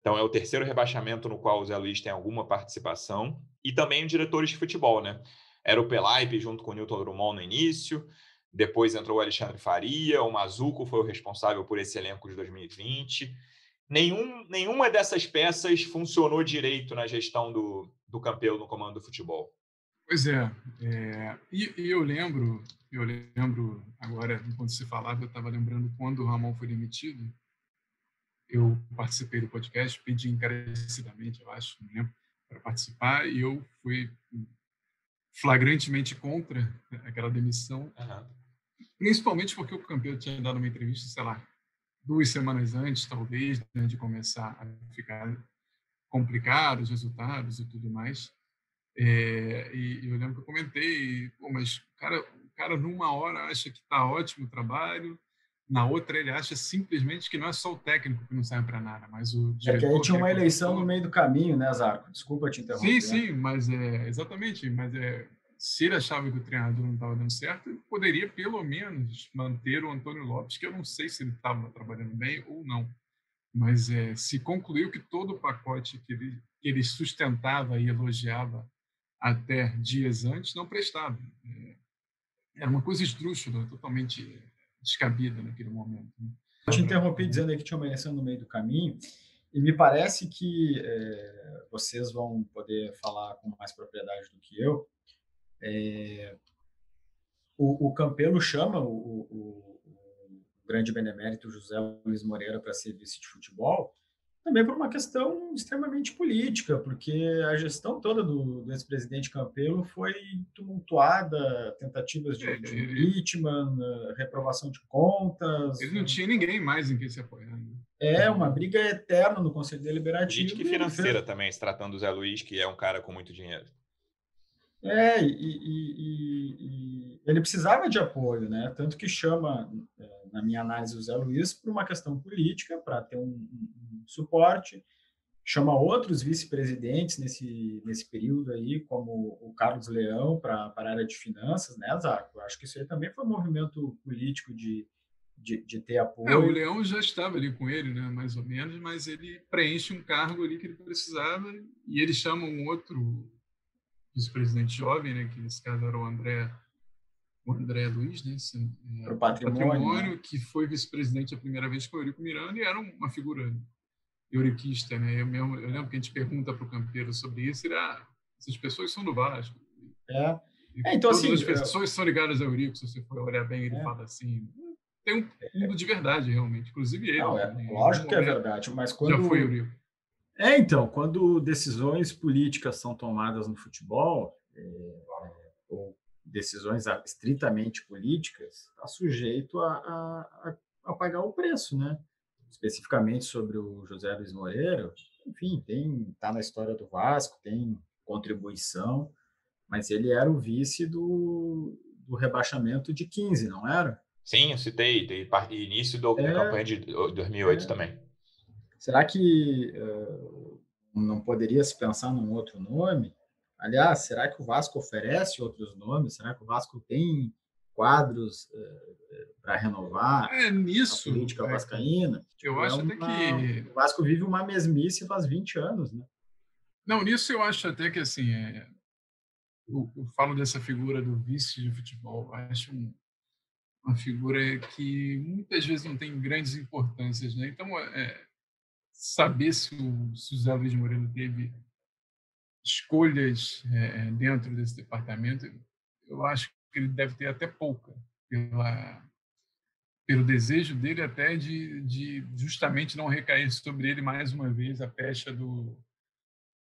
Então é o terceiro rebaixamento no qual o Zé Luiz tem alguma participação. E também diretores de futebol, né? Era o Pelaipe junto com o Newton Drummond no início. Depois entrou o Alexandre Faria, o Mazuco foi o responsável por esse elenco de 2020. Nenhum, nenhuma dessas peças funcionou direito na gestão do, do Campelo no comando do futebol. Pois é, é e, e, eu lembro, eu lembro agora, enquanto você falava, eu estava lembrando quando o Ramon foi demitido, eu participei do podcast, pedi encarecidamente, eu acho, não lembro, para participar, e eu fui flagrantemente contra aquela demissão, uhum. Principalmente porque o campeão tinha dado uma entrevista, sei lá, duas semanas antes, talvez, né, de começar a ficar complicado os resultados e tudo mais. É, e, eu lembro que eu comentei, pô, mas cara, o cara numa hora acha que está ótimo o trabalho, Na outra, ele acha simplesmente que não é só o técnico que não serve para nada, mas o diretor. É que aí tinha uma eleição no meio do caminho, né, Zarco? Desculpa te interromper. Sim, sim, mas é exatamente. Mas é, se ele achava que o treinador não estava dando certo, ele poderia pelo menos manter o Antônio Lopes, que eu não sei se ele estava trabalhando bem ou não. Mas é, se concluiu que todo o pacote que ele, que ele sustentava e elogiava até dias antes não prestava. É, era uma coisa esdrúxula, totalmente descabida naquele momento. Né? Eu te interrompi dizendo que tinha uma eleição no meio do caminho, e me parece que é, vocês vão poder falar com mais propriedade do que eu. É, o, o, Campelo chama o, o, o grande benemérito José Luiz Moreira para ser vice de futebol, também por uma questão extremamente política, porque a gestão toda do, do ex-presidente Campelo foi tumultuada, tentativas de, de impeachment, reprovação de contas. Ele não tinha ninguém mais em quem se apoiar. Né? É, uma briga eterna no Conselho Deliberativo. Política e financeira também, se tratando do Zé Luiz, que é um cara com muito dinheiro. É, e, e, e, ele precisava de apoio, né? Tanto que chama, é, na minha análise, o Zé Luiz por uma questão política, para ter um, um, suporte. Chama outros vice-presidentes nesse, nesse período aí, como o Carlos Leão, para a área de finanças, né, Zarco? Acho que isso aí também foi um movimento político de, de, de, ter apoio. É, o Leão já estava ali com ele, né, mais ou menos, mas ele preenche um cargo ali que ele precisava e ele chama um outro vice-presidente jovem, né, que nesse caso era o André o André Luiz, né, é, o patrimônio, patrimônio né? que foi vice-presidente a primeira vez com o Eurico Miranda e era uma figura euriquista, né? Eu, mesmo, eu lembro que a gente pergunta para o Campeiro sobre isso, ele, ah, essas pessoas são do Vasco. É. é então, assim, as pessoas são ligadas ao Eurico, se você for olhar bem, ele é. fala assim, tem um fundo de verdade, realmente, inclusive ele. Não, é, né? lógico que é verdade, mas quando... Já foi Eurico. É, então, quando decisões políticas são tomadas no futebol, é, é ou decisões estritamente políticas, está sujeito a, a, a, pagar o preço, né? Especificamente sobre o José Luiz Moreira, enfim, tem está na história do Vasco, tem contribuição, mas ele era o vice do, do rebaixamento de 15, não era? Sim, eu citei, de início do, é, da campanha de 2008 é. também. Será que uh, não poderia se pensar num outro nome? Aliás, será que o Vasco oferece outros nomes? Será que o Vasco tem quadros uh, eh, eh, para renovar é, nisso, a política é, vascaína? Eu acho é uma, até que... O Vasco vive uma mesmice faz 20 anos, né? Não, nisso eu acho até que, assim, é... eu, eu, falo dessa figura do vice de futebol, eu acho um, uma figura que muitas vezes não tem grandes importâncias, né? Então, é, saber se o, se o Zé Luiz Moreno teve escolhas é, dentro desse departamento, eu acho que ele deve ter até pouca, pela, pelo desejo dele até de, de justamente não recair sobre ele mais uma vez a pecha do,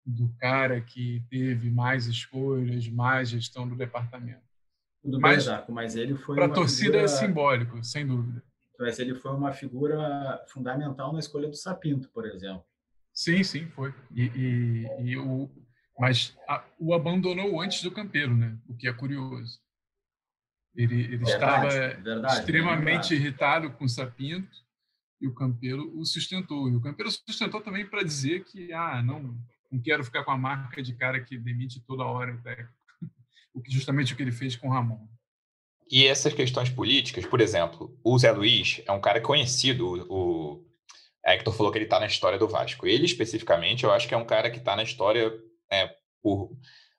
do cara que teve mais escolhas, mais gestão do departamento. Tudo mas, bem, Jaco, mas ele foi para a torcida figura... é simbólico, sem dúvida. Mas ele foi uma figura fundamental na escolha do Sapinto, por exemplo. Sim, sim, foi. E, e, e o, mas a, o abandonou antes do Campeiro, né? O que é curioso. Ele, ele verdade, estava verdade, extremamente verdade. irritado com o Sapinto e o Campeiro o sustentou. E o Campeiro sustentou também para dizer que ah, não, não quero ficar com a marca de cara que demite toda hora o técnico. O que justamente o que ele fez com o Ramon. E essas questões políticas, por exemplo, o Zé Luiz é um cara conhecido, o Hector falou que ele está na história do Vasco. Ele, especificamente, eu acho que é um cara que está na história né, por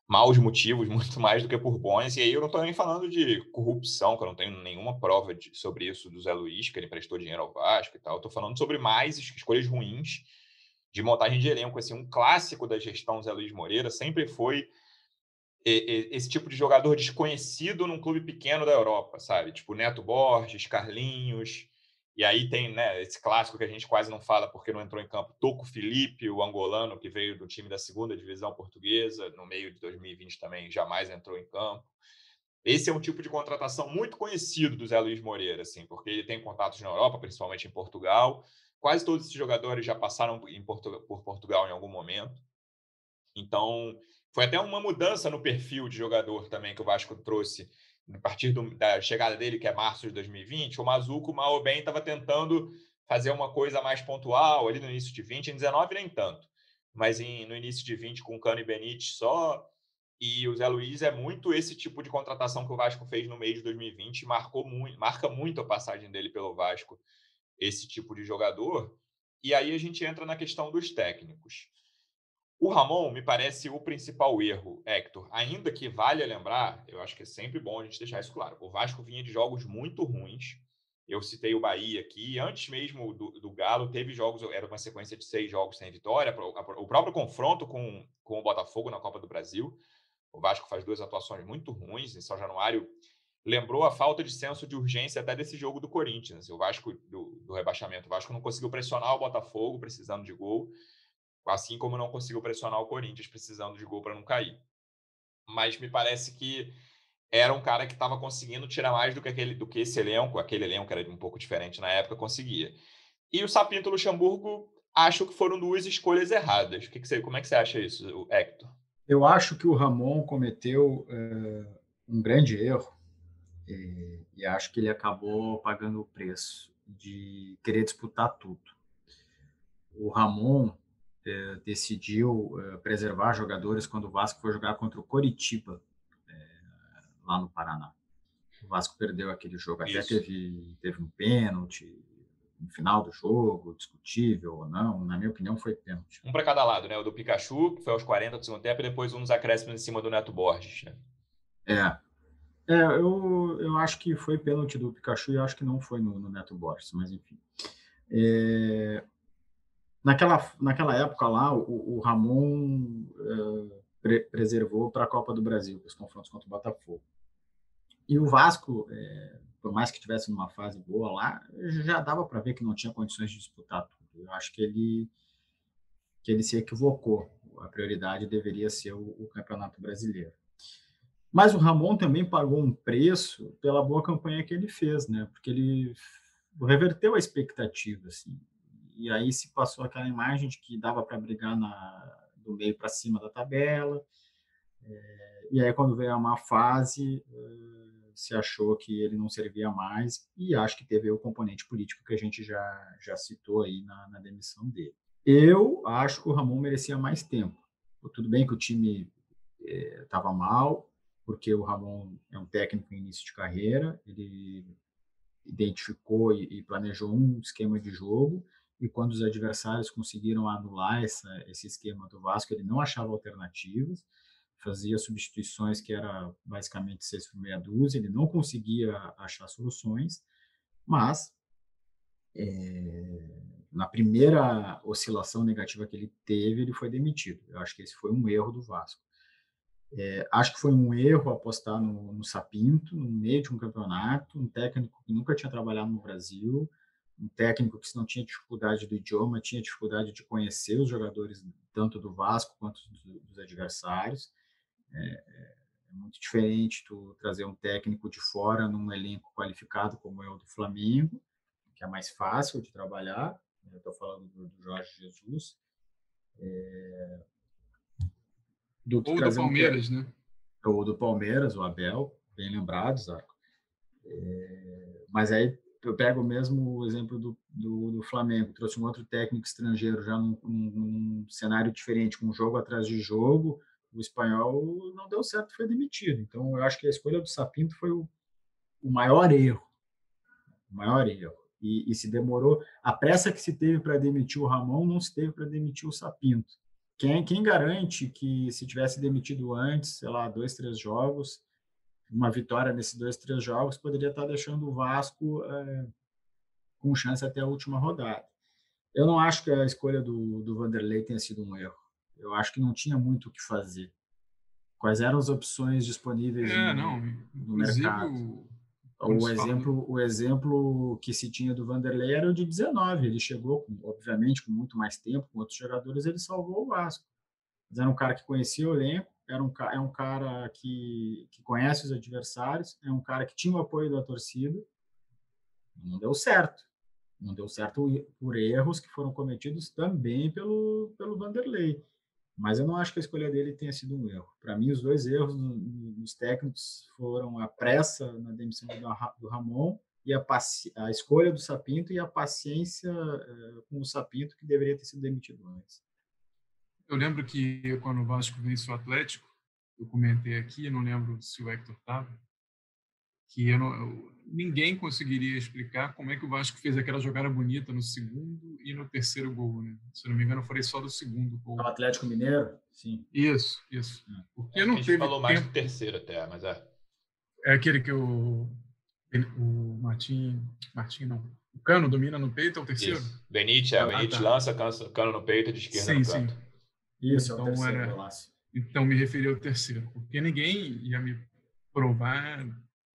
maus motivos, muito mais do que por bons. E aí eu não estou nem falando de corrupção, que eu não tenho nenhuma prova de, sobre isso do Zé Luiz, que ele emprestou dinheiro ao Vasco e tal. Estou falando sobre mais escolhas ruins de montagem de elenco. Assim, um clássico da gestão Zé Luiz Moreira sempre foi esse tipo de jogador desconhecido num clube pequeno da Europa, sabe? Tipo Neto Borges, Carlinhos, e aí tem né, esse clássico que a gente quase não fala porque não entrou em campo, Toco Felipe, o angolano que veio do time da segunda divisão portuguesa, no meio de 2020 também jamais entrou em campo. Esse é um tipo de contratação muito conhecido do Zé Luiz Moreira, assim, porque ele tem contatos na Europa, principalmente em Portugal. Quase todos esses jogadores já passaram por Portugal em algum momento. Então, foi até uma mudança no perfil de jogador também que o Vasco trouxe a partir do, da chegada dele, que é março de 2020, o Mazuco, mal ou bem, estava tentando fazer uma coisa mais pontual ali no início de 20, em 19 nem tanto, mas em, no início de 20 com Cano e Benítez só, e o Zé Luiz é muito esse tipo de contratação que o Vasco fez no mês de 2020, marcou muito, marca muito a passagem dele pelo Vasco, esse tipo de jogador. E aí a gente entra na questão dos técnicos. O Ramon me parece o principal erro, Hector. Ainda que valha lembrar, eu acho que é sempre bom a gente deixar isso claro. O Vasco vinha de jogos muito ruins. Eu citei o Bahia aqui. Antes mesmo do, do Galo, teve jogos, era uma sequência de seis jogos sem vitória. O próprio confronto com, com o Botafogo na Copa do Brasil. O Vasco faz duas atuações muito ruins. Em São Januário, lembrou a falta de senso de urgência até desse jogo do Corinthians. O Vasco, do, do rebaixamento, o Vasco não conseguiu pressionar o Botafogo, precisando de gol assim como não conseguiu pressionar o Corinthians precisando de gol para não cair. Mas me parece que era um cara que estava conseguindo tirar mais do que aquele do que esse elenco, aquele elenco era um pouco diferente na época, conseguia. E o Sapinto Luxemburgo, acho que foram duas escolhas erradas. O que, que você, como é que você acha isso, Hector? Eu acho que o Ramon cometeu uh, um grande erro e, e acho que ele acabou pagando o preço de querer disputar tudo. O Ramon é, decidiu é, preservar jogadores quando o Vasco foi jogar contra o Coritiba, é, lá no Paraná. O Vasco perdeu aquele jogo, até teve, teve um pênalti no final do jogo, discutível ou não, na minha opinião foi pênalti. Um para cada lado, né? O do Pikachu, que foi aos 40 do segundo tempo, e depois um nos acréscimos em cima do Neto Borges, né? É, é, eu, eu acho que foi pênalti do Pikachu e acho que não foi no, no Neto Borges, mas enfim. É, Naquela, naquela época lá, o, o Ramon uh, pre preservou para a Copa do Brasil, os confrontos contra o Botafogo. E o Vasco, é, por mais que tivesse numa fase boa lá, já dava para ver que não tinha condições de disputar tudo. Eu acho que ele, que ele se equivocou. A prioridade deveria ser o, o Campeonato Brasileiro. Mas o Ramon também pagou um preço pela boa campanha que ele fez, né? Porque ele reverteu a expectativa, assim e aí se passou aquela imagem de que dava para brigar na, do meio para cima da tabela. É, e aí, quando veio a má fase, é, se achou que ele não servia mais, e acho que teve o componente político que a gente já, já citou aí na, na demissão dele. Eu acho que o Ramon merecia mais tempo. Tudo bem que o time estava é, mal, porque o Ramon é um técnico em início de carreira, ele identificou e, e planejou um esquema de jogo, e quando os adversários conseguiram anular essa, esse esquema do Vasco, ele não achava alternativas, fazia substituições que era basicamente seis por meia dúzia, ele não conseguia achar soluções, mas é, na primeira oscilação negativa que ele teve, ele foi demitido. Eu acho que esse foi um erro do Vasco. É, acho que foi um erro apostar no, no Sapinto, no meio de um campeonato, um técnico que nunca tinha trabalhado no Brasil, um técnico que se não tinha dificuldade do idioma, tinha dificuldade de conhecer os jogadores tanto do Vasco quanto dos adversários. É, é, é muito diferente tu trazer um técnico de fora num elenco qualificado como é o do Flamengo, que é mais fácil de trabalhar. Eu estou falando do, do, Jorge Jesus. É, do Ou do Palmeiras, um, né? Ou do Palmeiras, o Abel, bem lembrado, Zarco. É, mas aí eu pego mesmo o exemplo do, do, do, Flamengo, trouxe um outro técnico estrangeiro já num, num, cenário diferente, com jogo atrás de jogo, o espanhol não deu certo, foi demitido. Então, eu acho que a escolha do Sapinto foi o, o maior erro, o maior erro. E, e se demorou, a pressa que se teve para demitir o Ramon não se teve para demitir o Sapinto. Quem, quem garante que se tivesse demitido antes, sei lá, dois, três jogos, uma vitória nesses dois, três jogos poderia estar deixando o Vasco é, com chance até a última rodada. Eu não acho que a escolha do, do Vanderlei tenha sido um erro. Eu acho que não tinha muito o que fazer. Quais eram as opções disponíveis é, no, não, no mercado? O exemplo, o exemplo que se tinha do Vanderlei era o de 19. Ele chegou, com, obviamente, com muito mais tempo, com outros jogadores, ele salvou o Vasco. Mas era um cara que conhecia o elenco, era um, é um cara que, que conhece os adversários, é um cara que tinha o apoio da torcida. Não deu certo. Não deu certo por erros que foram cometidos também pelo, pelo Vanderlei. Mas eu não acho que a escolha dele tenha sido um erro. Para mim, os dois erros nos técnicos foram a pressa na demissão do Ramon e a, a escolha do Sapinto e a paciência uh, com o Sapinto, que deveria ter sido demitido antes. Eu lembro que quando o Vasco vence o Atlético, eu comentei aqui, não lembro se o Hector estava, que eu não, eu, ninguém conseguiria explicar como é que o Vasco fez aquela jogada bonita no segundo e no terceiro gol, né? Se não me engano, eu falei só do segundo gol. O Atlético Mineiro? Sim. Isso, isso. É. Porque não a gente teve falou mais do terceiro até, mas é. É aquele que o, o Martim, Martim não, o Cano domina no peito, é o terceiro? Isso. Benítez, é, ah, Benítez tá. lança Cano no peito de esquerda sim, no canto. Sim. Isso, então, é o então terceiro era, Então me referi ao terceiro, porque ninguém ia me provar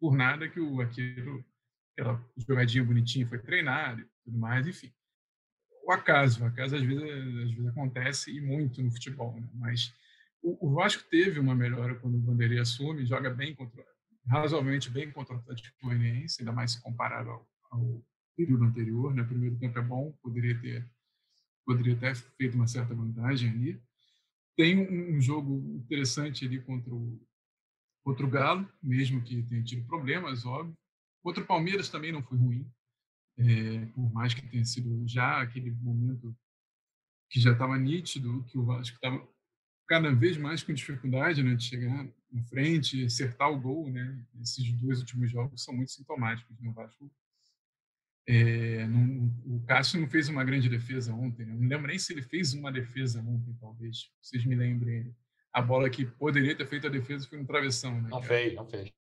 por nada que o aquilo, aquela jogadinha bonitinha foi treinado e tudo mais, enfim. O acaso, o acaso às vezes, às vezes acontece e muito no futebol, né? mas o, o, Vasco teve uma melhora quando o Vanderlei assume, joga bem contra, razoavelmente bem contra o Atlético Goianiense, ainda mais se comparado ao, ao período anterior, né? O primeiro tempo é bom, poderia ter poderia ter feito uma certa vantagem ali. Tem um, jogo interessante ali contra o Contra o Galo, mesmo que tenha tido problemas, óbvio. Contra o Palmeiras também não foi ruim, é, por mais que tenha sido já aquele momento que já estava nítido, que o Vasco estava cada vez mais com dificuldade né, de chegar na frente, acertar o gol. Né? Esses dois últimos jogos são muito sintomáticos. Né? O Vasco é, não, o Cássio não fez uma grande defesa ontem. Né? Não lembro nem se ele fez uma defesa ontem, talvez. Vocês me lembrem a bola que poderia ter feito a defesa foi no travessão. Né, não fez, não fez.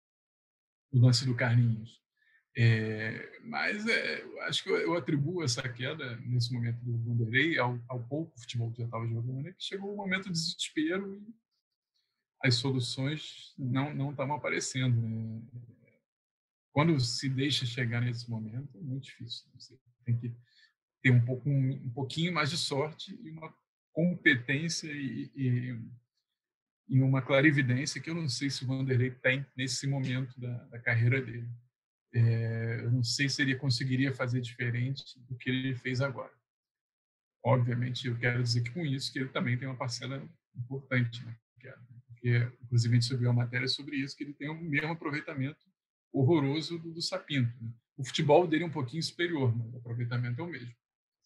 O lance do Carlinhos. É, mas é, acho que eu, eu, atribuo essa queda nesse momento do Vanderlei ao, ao pouco futebol que já estava jogando, né, que chegou o um momento de desespero e as soluções não não estavam aparecendo. Né? Quando se deixa chegar nesse momento é muito difícil. Né? Você tem que ter um pouco um, um pouquinho mais de sorte e uma competência e, e e uma clarividência que eu não sei se o Vanderlei tem nesse momento da, da carreira dele. É, eu não sei se ele conseguiria fazer diferente do que ele fez agora. Obviamente, eu quero dizer que com isso que ele também tem uma parcela importante, né? porque inclusive a gente subiu a matéria sobre isso, que ele tem o mesmo aproveitamento horroroso do, do Sapinto. Né? O futebol dele é um pouquinho superior, mas o aproveitamento é o mesmo.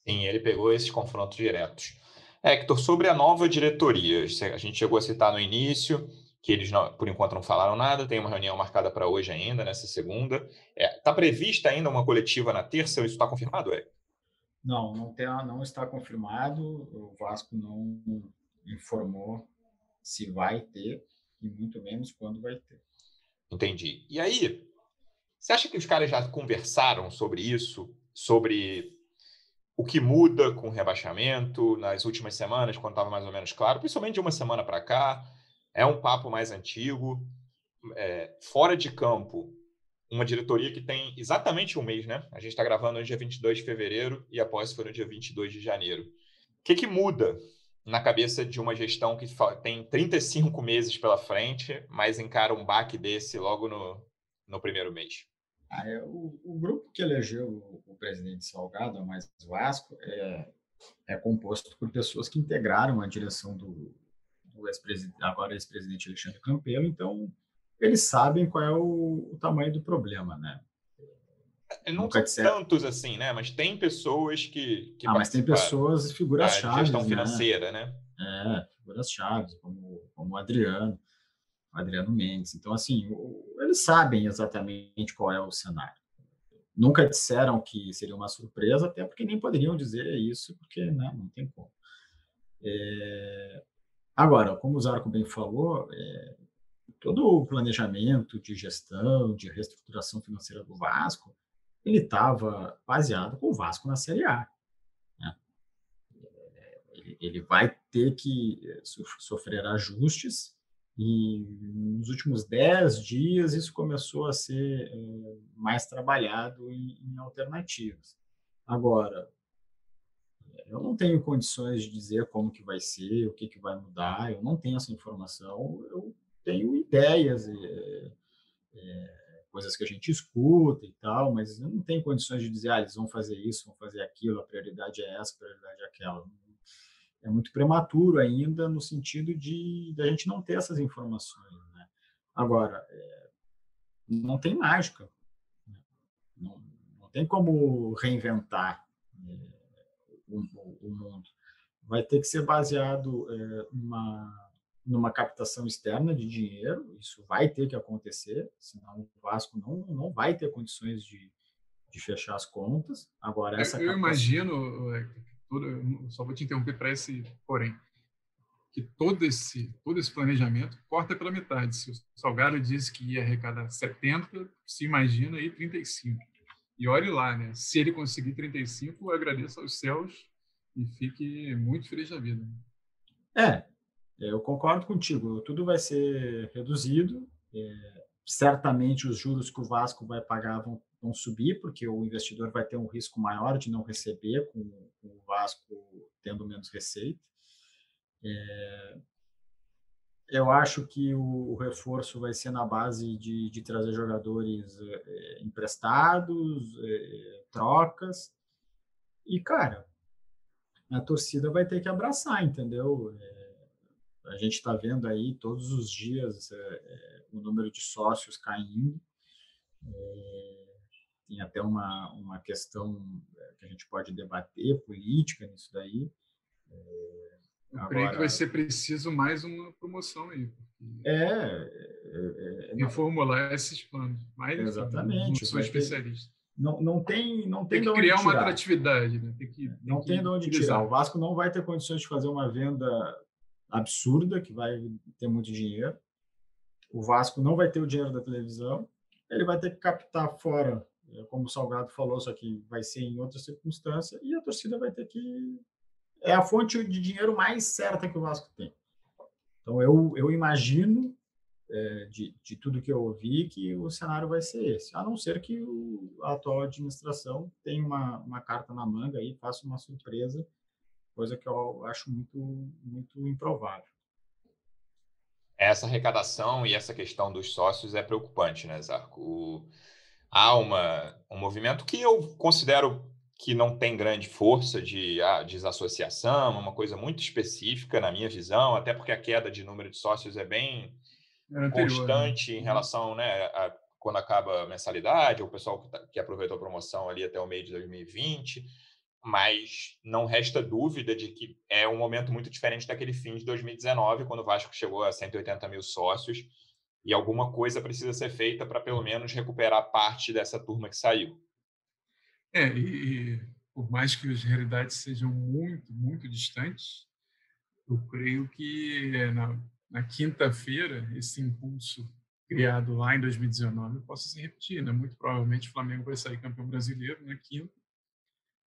Sim, ele pegou esses confrontos diretos. Hector, sobre a nova diretoria, a gente chegou a citar no início que eles, não, por enquanto, não falaram nada, tem uma reunião marcada para hoje ainda, nessa segunda. Está é, tá prevista ainda uma coletiva na terça, isso está confirmado, Hector? Não, não, tem, não está confirmado, o Vasco não informou se vai ter, e muito menos quando vai ter. Entendi. E aí, você acha que os caras já conversaram sobre isso, sobre o que muda com o rebaixamento nas últimas semanas, quando estava mais ou menos claro, principalmente de uma semana para cá, é um papo mais antigo. É, fora de campo, uma diretoria que tem exatamente um mês, né? A gente está gravando no dia 22 de fevereiro e após foi no dia 22 de janeiro. O que, que muda na cabeça de uma gestão que tem 35 meses pela frente, mas encara um baque desse logo no, no primeiro mês? Ah, é, o, o, grupo que elegeu o, o presidente Salgado, a mais Vasco, é, é, composto por pessoas que integraram a direção do, do ex-presidente, agora ex-presidente Alexandre Campelo, então eles sabem qual é o, o tamanho do problema, né? É, não Nunca são tantos assim, né? Mas tem pessoas que, que ah, mas tem pessoas, figuras-chave, gestão né? financeira, né? É, figuras-chave, como, como o Adriano. Adriano Mendes. Então, assim, eles sabem exatamente qual é o cenário. Nunca disseram que seria uma surpresa, até porque nem poderiam dizer isso, porque né, não tem como. É... Agora, como o Zarco bem falou, é... todo o planejamento de gestão, de reestruturação financeira do Vasco, ele estava baseado com o Vasco na Série A. Né? Ele vai ter que sofrer ajustes e nos últimos dez dias isso começou a ser é, mais trabalhado em, em, alternativas. Agora, eu não tenho condições de dizer como que vai ser, o que, que vai mudar, eu não tenho essa informação, eu tenho ideias, é, é, coisas que a gente escuta e tal, mas eu não tenho condições de dizer, ah, eles vão fazer isso, vão fazer aquilo, a prioridade é essa, a prioridade é aquela. É muito prematuro ainda no sentido de, de a gente não ter essas informações. Né? Agora, é, não tem mágica. Né? Não, não tem como reinventar é, o, o, mundo. Vai ter que ser baseado é, numa, numa captação externa de dinheiro, isso vai ter que acontecer, senão o Vasco não, não vai ter condições de, de fechar as contas. Agora, essa eu, eu imagino, só vou te interromper para esse porém, que todo esse, todo esse planejamento corta pela metade. Se o Salgado disse que ia arrecadar 70, se imagina aí 35. E olhe lá, né? Se ele conseguir 35, eu agradeço aos céus e fique muito feliz da vida. É, eu concordo contigo. Tudo vai ser reduzido. É, certamente os juros que o Vasco vai pagar vão vão subir, porque o investidor vai ter um risco maior de não receber, com, com o Vasco tendo menos receita. É, eu acho que o, o, reforço vai ser na base de, de trazer jogadores é, emprestados, é, trocas. E, cara, a torcida vai ter que abraçar, entendeu? É, a gente está vendo aí todos os dias é, é, o número de sócios caindo. É, tem até uma, uma questão eh, que a gente pode debater, política nisso daí. É, Eu agora, creio que vai ser preciso mais uma promoção aí. É, é, é reformular esses planos. Mais exatamente. Não sou especialista. Não, não tem, não tem, tem que criar uma atratividade, né? Tem que, tem não que tem de onde utilizar. tirar. O Vasco não vai ter condições de fazer uma venda absurda, que vai ter muito dinheiro. O Vasco não vai ter o dinheiro da televisão. Ele vai ter que captar fora é, como o Salgado falou, só que vai ser em outra circunstância, e a torcida vai ter que. É a fonte de dinheiro mais certa que o Vasco tem. Então, eu, eu imagino, é, de, de tudo que eu ouvi, que o cenário vai ser esse, a não ser que o, a atual administração tenha uma, uma carta na manga e faça uma surpresa, coisa que eu acho muito, muito improvável. Essa arrecadação e essa questão dos sócios é preocupante, né, Zarco? O há uma, um movimento que eu considero que não tem grande força de ah, desassociação, uma coisa muito específica na minha visão, até porque a queda de número de sócios é bem anterior, né? constante né? em uhum. relação né, a quando acaba a mensalidade, ou o pessoal que, tá, que aproveitou a promoção ali até o meio de 2020, mas não resta dúvida de que é um momento muito diferente daquele fim de 2019, quando o Vasco chegou a 180 mil sócios, e alguma coisa precisa ser feita para pelo menos recuperar parte dessa turma que saiu. É, e, e por mais que as realidades sejam muito, muito distantes, eu creio que é, na, na quinta-feira esse impulso criado lá em 2019 possa se repetir. Né? Muito provavelmente o Flamengo vai sair campeão brasileiro na quinta.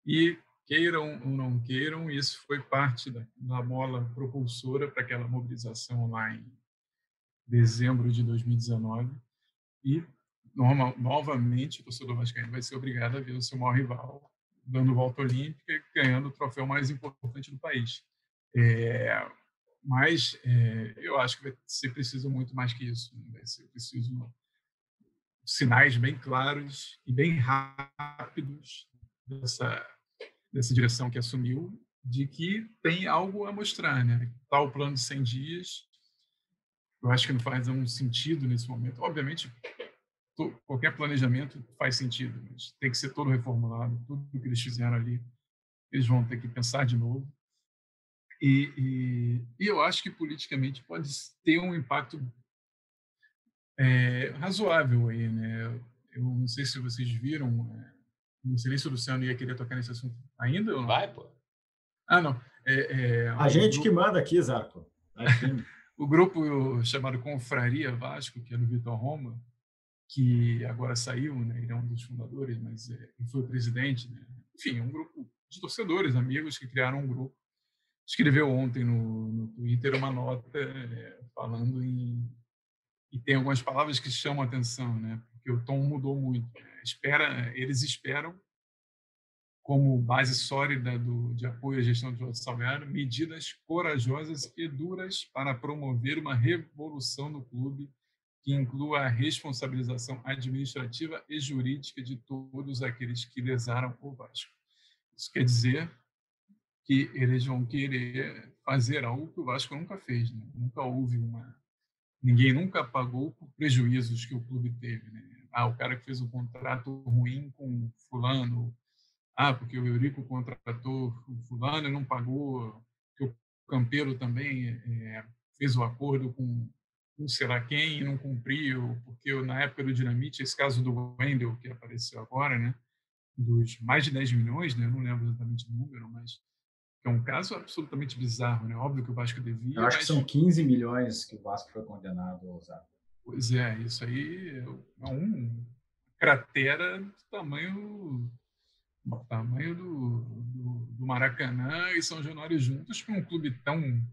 E queiram ou não queiram, isso foi parte da, da mola propulsora para aquela mobilização lá em dezembro de 2019 e normal, novamente o torcedor vascaíno vai ser obrigado a ver o seu maior rival dando volta olímpica e ganhando o troféu mais importante do país. É, mas é, eu acho que vai ser preciso muito mais que isso. Né? Vai ser preciso sinais bem claros e bem rápidos dessa, dessa direção que assumiu, de que tem algo a mostrar. Né? Tal tá plano de 100 dias eu acho que não faz um sentido nesse momento. Obviamente, qualquer planejamento faz sentido, mas tem que ser todo reformulado. Tudo que eles fizeram ali, eles vão ter que pensar de novo. E, e, e eu acho que politicamente pode ter um impacto é, razoável aí, né? Eu não sei se vocês viram, é, não sei nem se o Luciano ia querer tocar nesse assunto ainda ou não. Vai, pô. Ah, não. É, é, a gente grupo... que manda aqui, Zarco. o grupo chamado Confraria Vasco, que é do Vitor Roma, que agora saiu, né, ele é um dos fundadores, mas é, foi o presidente, né? enfim, um grupo de torcedores, amigos que criaram um grupo, escreveu ontem no, no Twitter uma nota é, falando em e tem algumas palavras que chamam a atenção, né? Porque o tom mudou muito. Né? Espera, eles esperam como base sólida do, de apoio à gestão de Jorge Salgado, medidas corajosas e duras para promover uma revolução no clube que inclua a responsabilização administrativa e jurídica de todos aqueles que lesaram o Vasco. Isso quer dizer que eles vão querer fazer algo que o Vasco nunca fez. Né? Nunca houve uma. Ninguém nunca pagou por prejuízos que o clube teve. Né? Ah, o cara que fez um contrato ruim com Fulano. Ah, porque o Eurico contratou o Fulano e não pagou. Que o Campeiro também é, fez o acordo com não sei lá quem e não cumpriu, porque na época do Dinamite, esse caso do Wendel, que apareceu agora, né, dos mais de 10 milhões, né, eu não lembro exatamente o número, mas é um caso absolutamente bizarro, né? Óbvio que o Vasco devia. Eu acho mas... que são 15 milhões que o Vasco foi condenado a usar. Pois é, isso aí é um cratera do tamanho do tamanho do, do, do Maracanã e São Januário juntos para um clube tão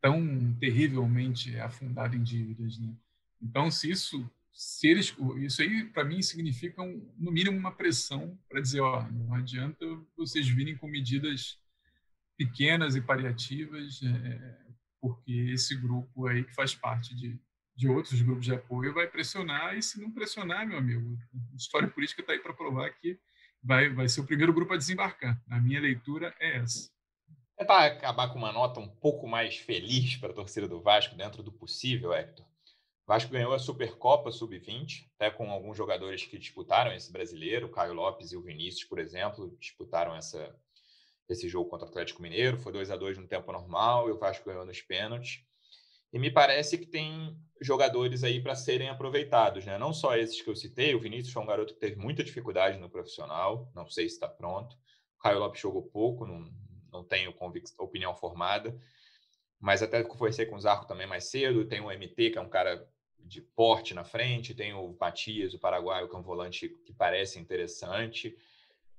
tão terrivelmente afundado em dívidas, né? Então, se isso, se eles, isso aí para mim significa um, no mínimo uma pressão para dizer, ó, não adianta vocês virem com medidas pequenas e paliativas, é, porque esse grupo aí que faz parte de, de outros grupos de apoio vai pressionar e se não pressionar, meu amigo, a história política está aí para provar que vai, vai ser o primeiro grupo a desembarcar. A minha leitura é essa. Tentar acabar com uma nota um pouco mais feliz para a torcida do Vasco, dentro do possível, Hector. O Vasco ganhou a Supercopa Sub-20, até com alguns jogadores que disputaram esse brasileiro, o Caio Lopes e o Vinícius, por exemplo, disputaram essa, esse jogo contra o Atlético Mineiro. Foi 2 a 2 no tempo normal e o Vasco ganhou nos pênaltis. E me parece que tem jogadores aí para serem aproveitados, né? Não só esses que eu citei, o Vinícius foi um garoto que teve muita dificuldade no profissional, não sei se está pronto. O Caio Lopes jogou pouco, não, não tenho opinião formada, mas até conversei com o Zarco também mais cedo. Tem o MT, que é um cara de porte na frente, tem o Matias, o paraguaio, que é um volante que parece interessante.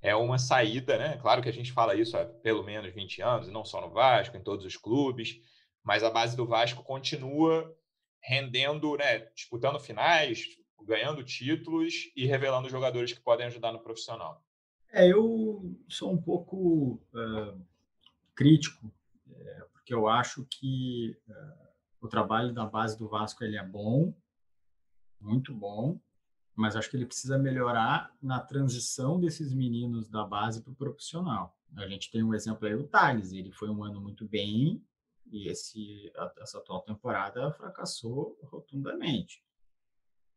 É uma saída, né? Claro que a gente fala isso há pelo menos 20 anos, e não só no Vasco, em todos os clubes, mas a base do Vasco continua rendendo, né? Disputando finais, ganhando títulos e revelando jogadores que podem ajudar no profissional. É, eu sou um pouco uh, crítico, é, porque eu acho que é, o trabalho da base do Vasco ele é bom, muito bom, mas acho que ele precisa melhorar na transição desses meninos da base para o profissional. A gente tem um exemplo aí, o Thales, ele foi um ano muito bem e esse, essa atual temporada fracassou rotundamente.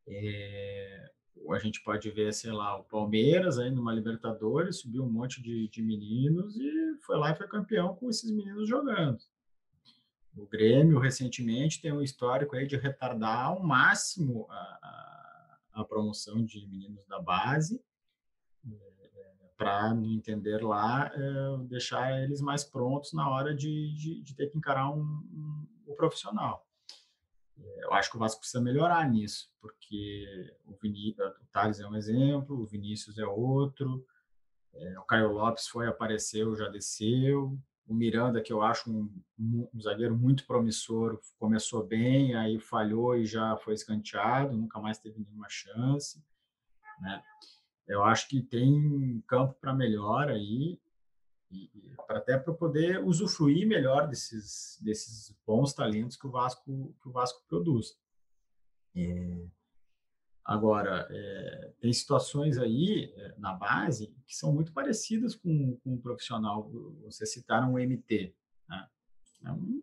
É, a gente pode ver, sei lá, o Palmeiras aí numa Libertadores, subiu um monte de, de meninos e foi lá e foi campeão com esses meninos jogando. O Grêmio, recentemente, tem um histórico aí de retardar ao máximo a, a, a promoção de meninos da base, para, no entender lá, é, deixar eles mais prontos na hora de, de, de ter que encarar um, um, o profissional. Eu acho que o Vasco precisa melhorar nisso, porque o, o Thales é um exemplo, o Vinícius é outro, é, o Caio Lopes foi, apareceu, já desceu, o Miranda, que eu acho um, um, zagueiro muito promissor, começou bem, aí falhou e já foi escanteado, nunca mais teve nenhuma chance. Né? Eu acho que tem campo para melhor aí, para até para poder usufruir melhor desses desses bons talentos que o Vasco que o Vasco produz. É, agora é, tem situações aí é, na base que são muito parecidas com, o profissional. Você citaram o MT, né? é um,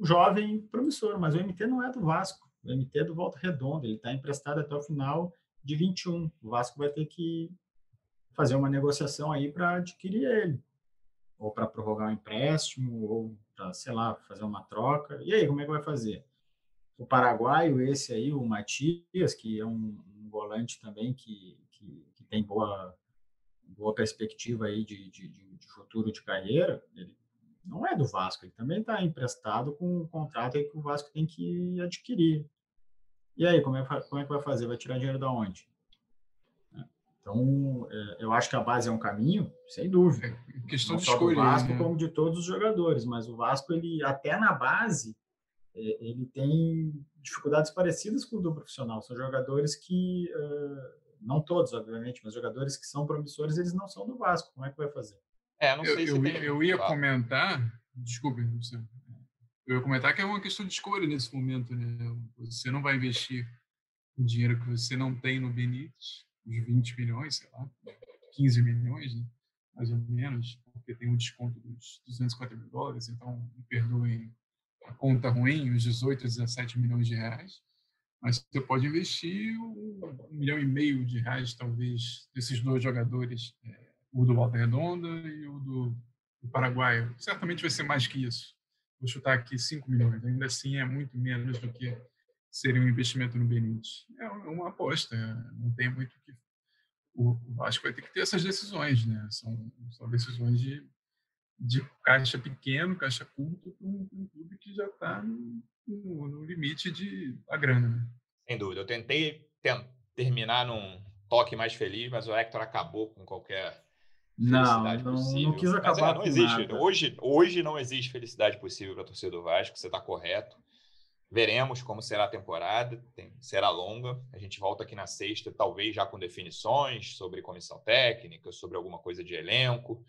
um jovem promissor, mas o MT não é do Vasco. O MT é do Volta Redonda. Ele está emprestado até o final de 21. O Vasco vai ter que fazer uma negociação aí para adquirir ele ou para prorrogar um empréstimo, ou para, sei lá, fazer uma troca. E aí, como é que vai fazer? O paraguaio, esse aí, o Matias, que é um, um volante também que, que, que, tem boa, boa perspectiva aí de, de, de, futuro de carreira, ele não é do Vasco, ele também está emprestado com um contrato aí que o Vasco tem que adquirir. E aí, como é, como é que vai fazer? Vai tirar dinheiro da onde? Então, é, eu acho que a base é um caminho, sem dúvida. É questão Não de do Vasco, né? como de todos os jogadores. Mas o Vasco, ele até na base, é, ele tem dificuldades parecidas com o do profissional. São jogadores que, não todos, obviamente, mas jogadores que são promissores, eles não são do Vasco. Como é que vai fazer? É, não sei eu, se eu, tem... eu ia comentar, desculpe, eu ia comentar que é uma questão de escolha nesse momento, né? Você não vai investir o dinheiro que você não tem no Benítez, uns 20 milhões, sei lá, 15 milhões, né? mais ou menos, porque tem um desconto dos 250 mil dólares, então me perdoem a conta ruim, uns 18, 17 milhões de reais. Mas você pode investir um, milhão e meio de reais, talvez, desses dois jogadores, é, o do Volta Redonda e o do, do Paraguai. Certamente vai ser mais que isso. Vou chutar aqui 5 milhões. Ainda assim, é muito menos do que seria um investimento no Benítez. É uma aposta, não tem muito que. O Vasco vai ter que ter essas decisões, né? São, são decisões de, de caixa pequeno, caixa curto, para um, um, clube que já está no, no, limite de a grana. Né? Sem dúvida. Eu tentei terminar num toque mais feliz, mas o Hector acabou com qualquer não, não, não, quis acabar Mas, é, não existe. Hoje, hoje não existe felicidade possível para a torcida do Vasco, você está correto. Veremos como será a temporada, tem, será longa. A gente volta aqui na sexta, talvez já com definições sobre comissão técnica, sobre alguma coisa de elenco.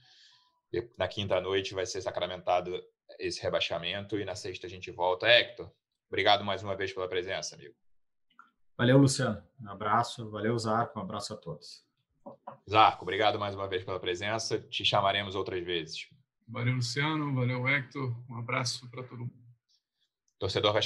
Na quinta noite vai ser sacramentado esse rebaixamento e na sexta a gente volta. Hector, obrigado mais uma vez pela presença, amigo. Valeu, Luciano. Um abraço. Valeu, Zarco. Um abraço a todos. Zarco, obrigado mais uma vez pela presença. Te chamaremos outras vezes. Valeu, Luciano. Valeu, Hector. Um abraço para todo mundo. Torcedor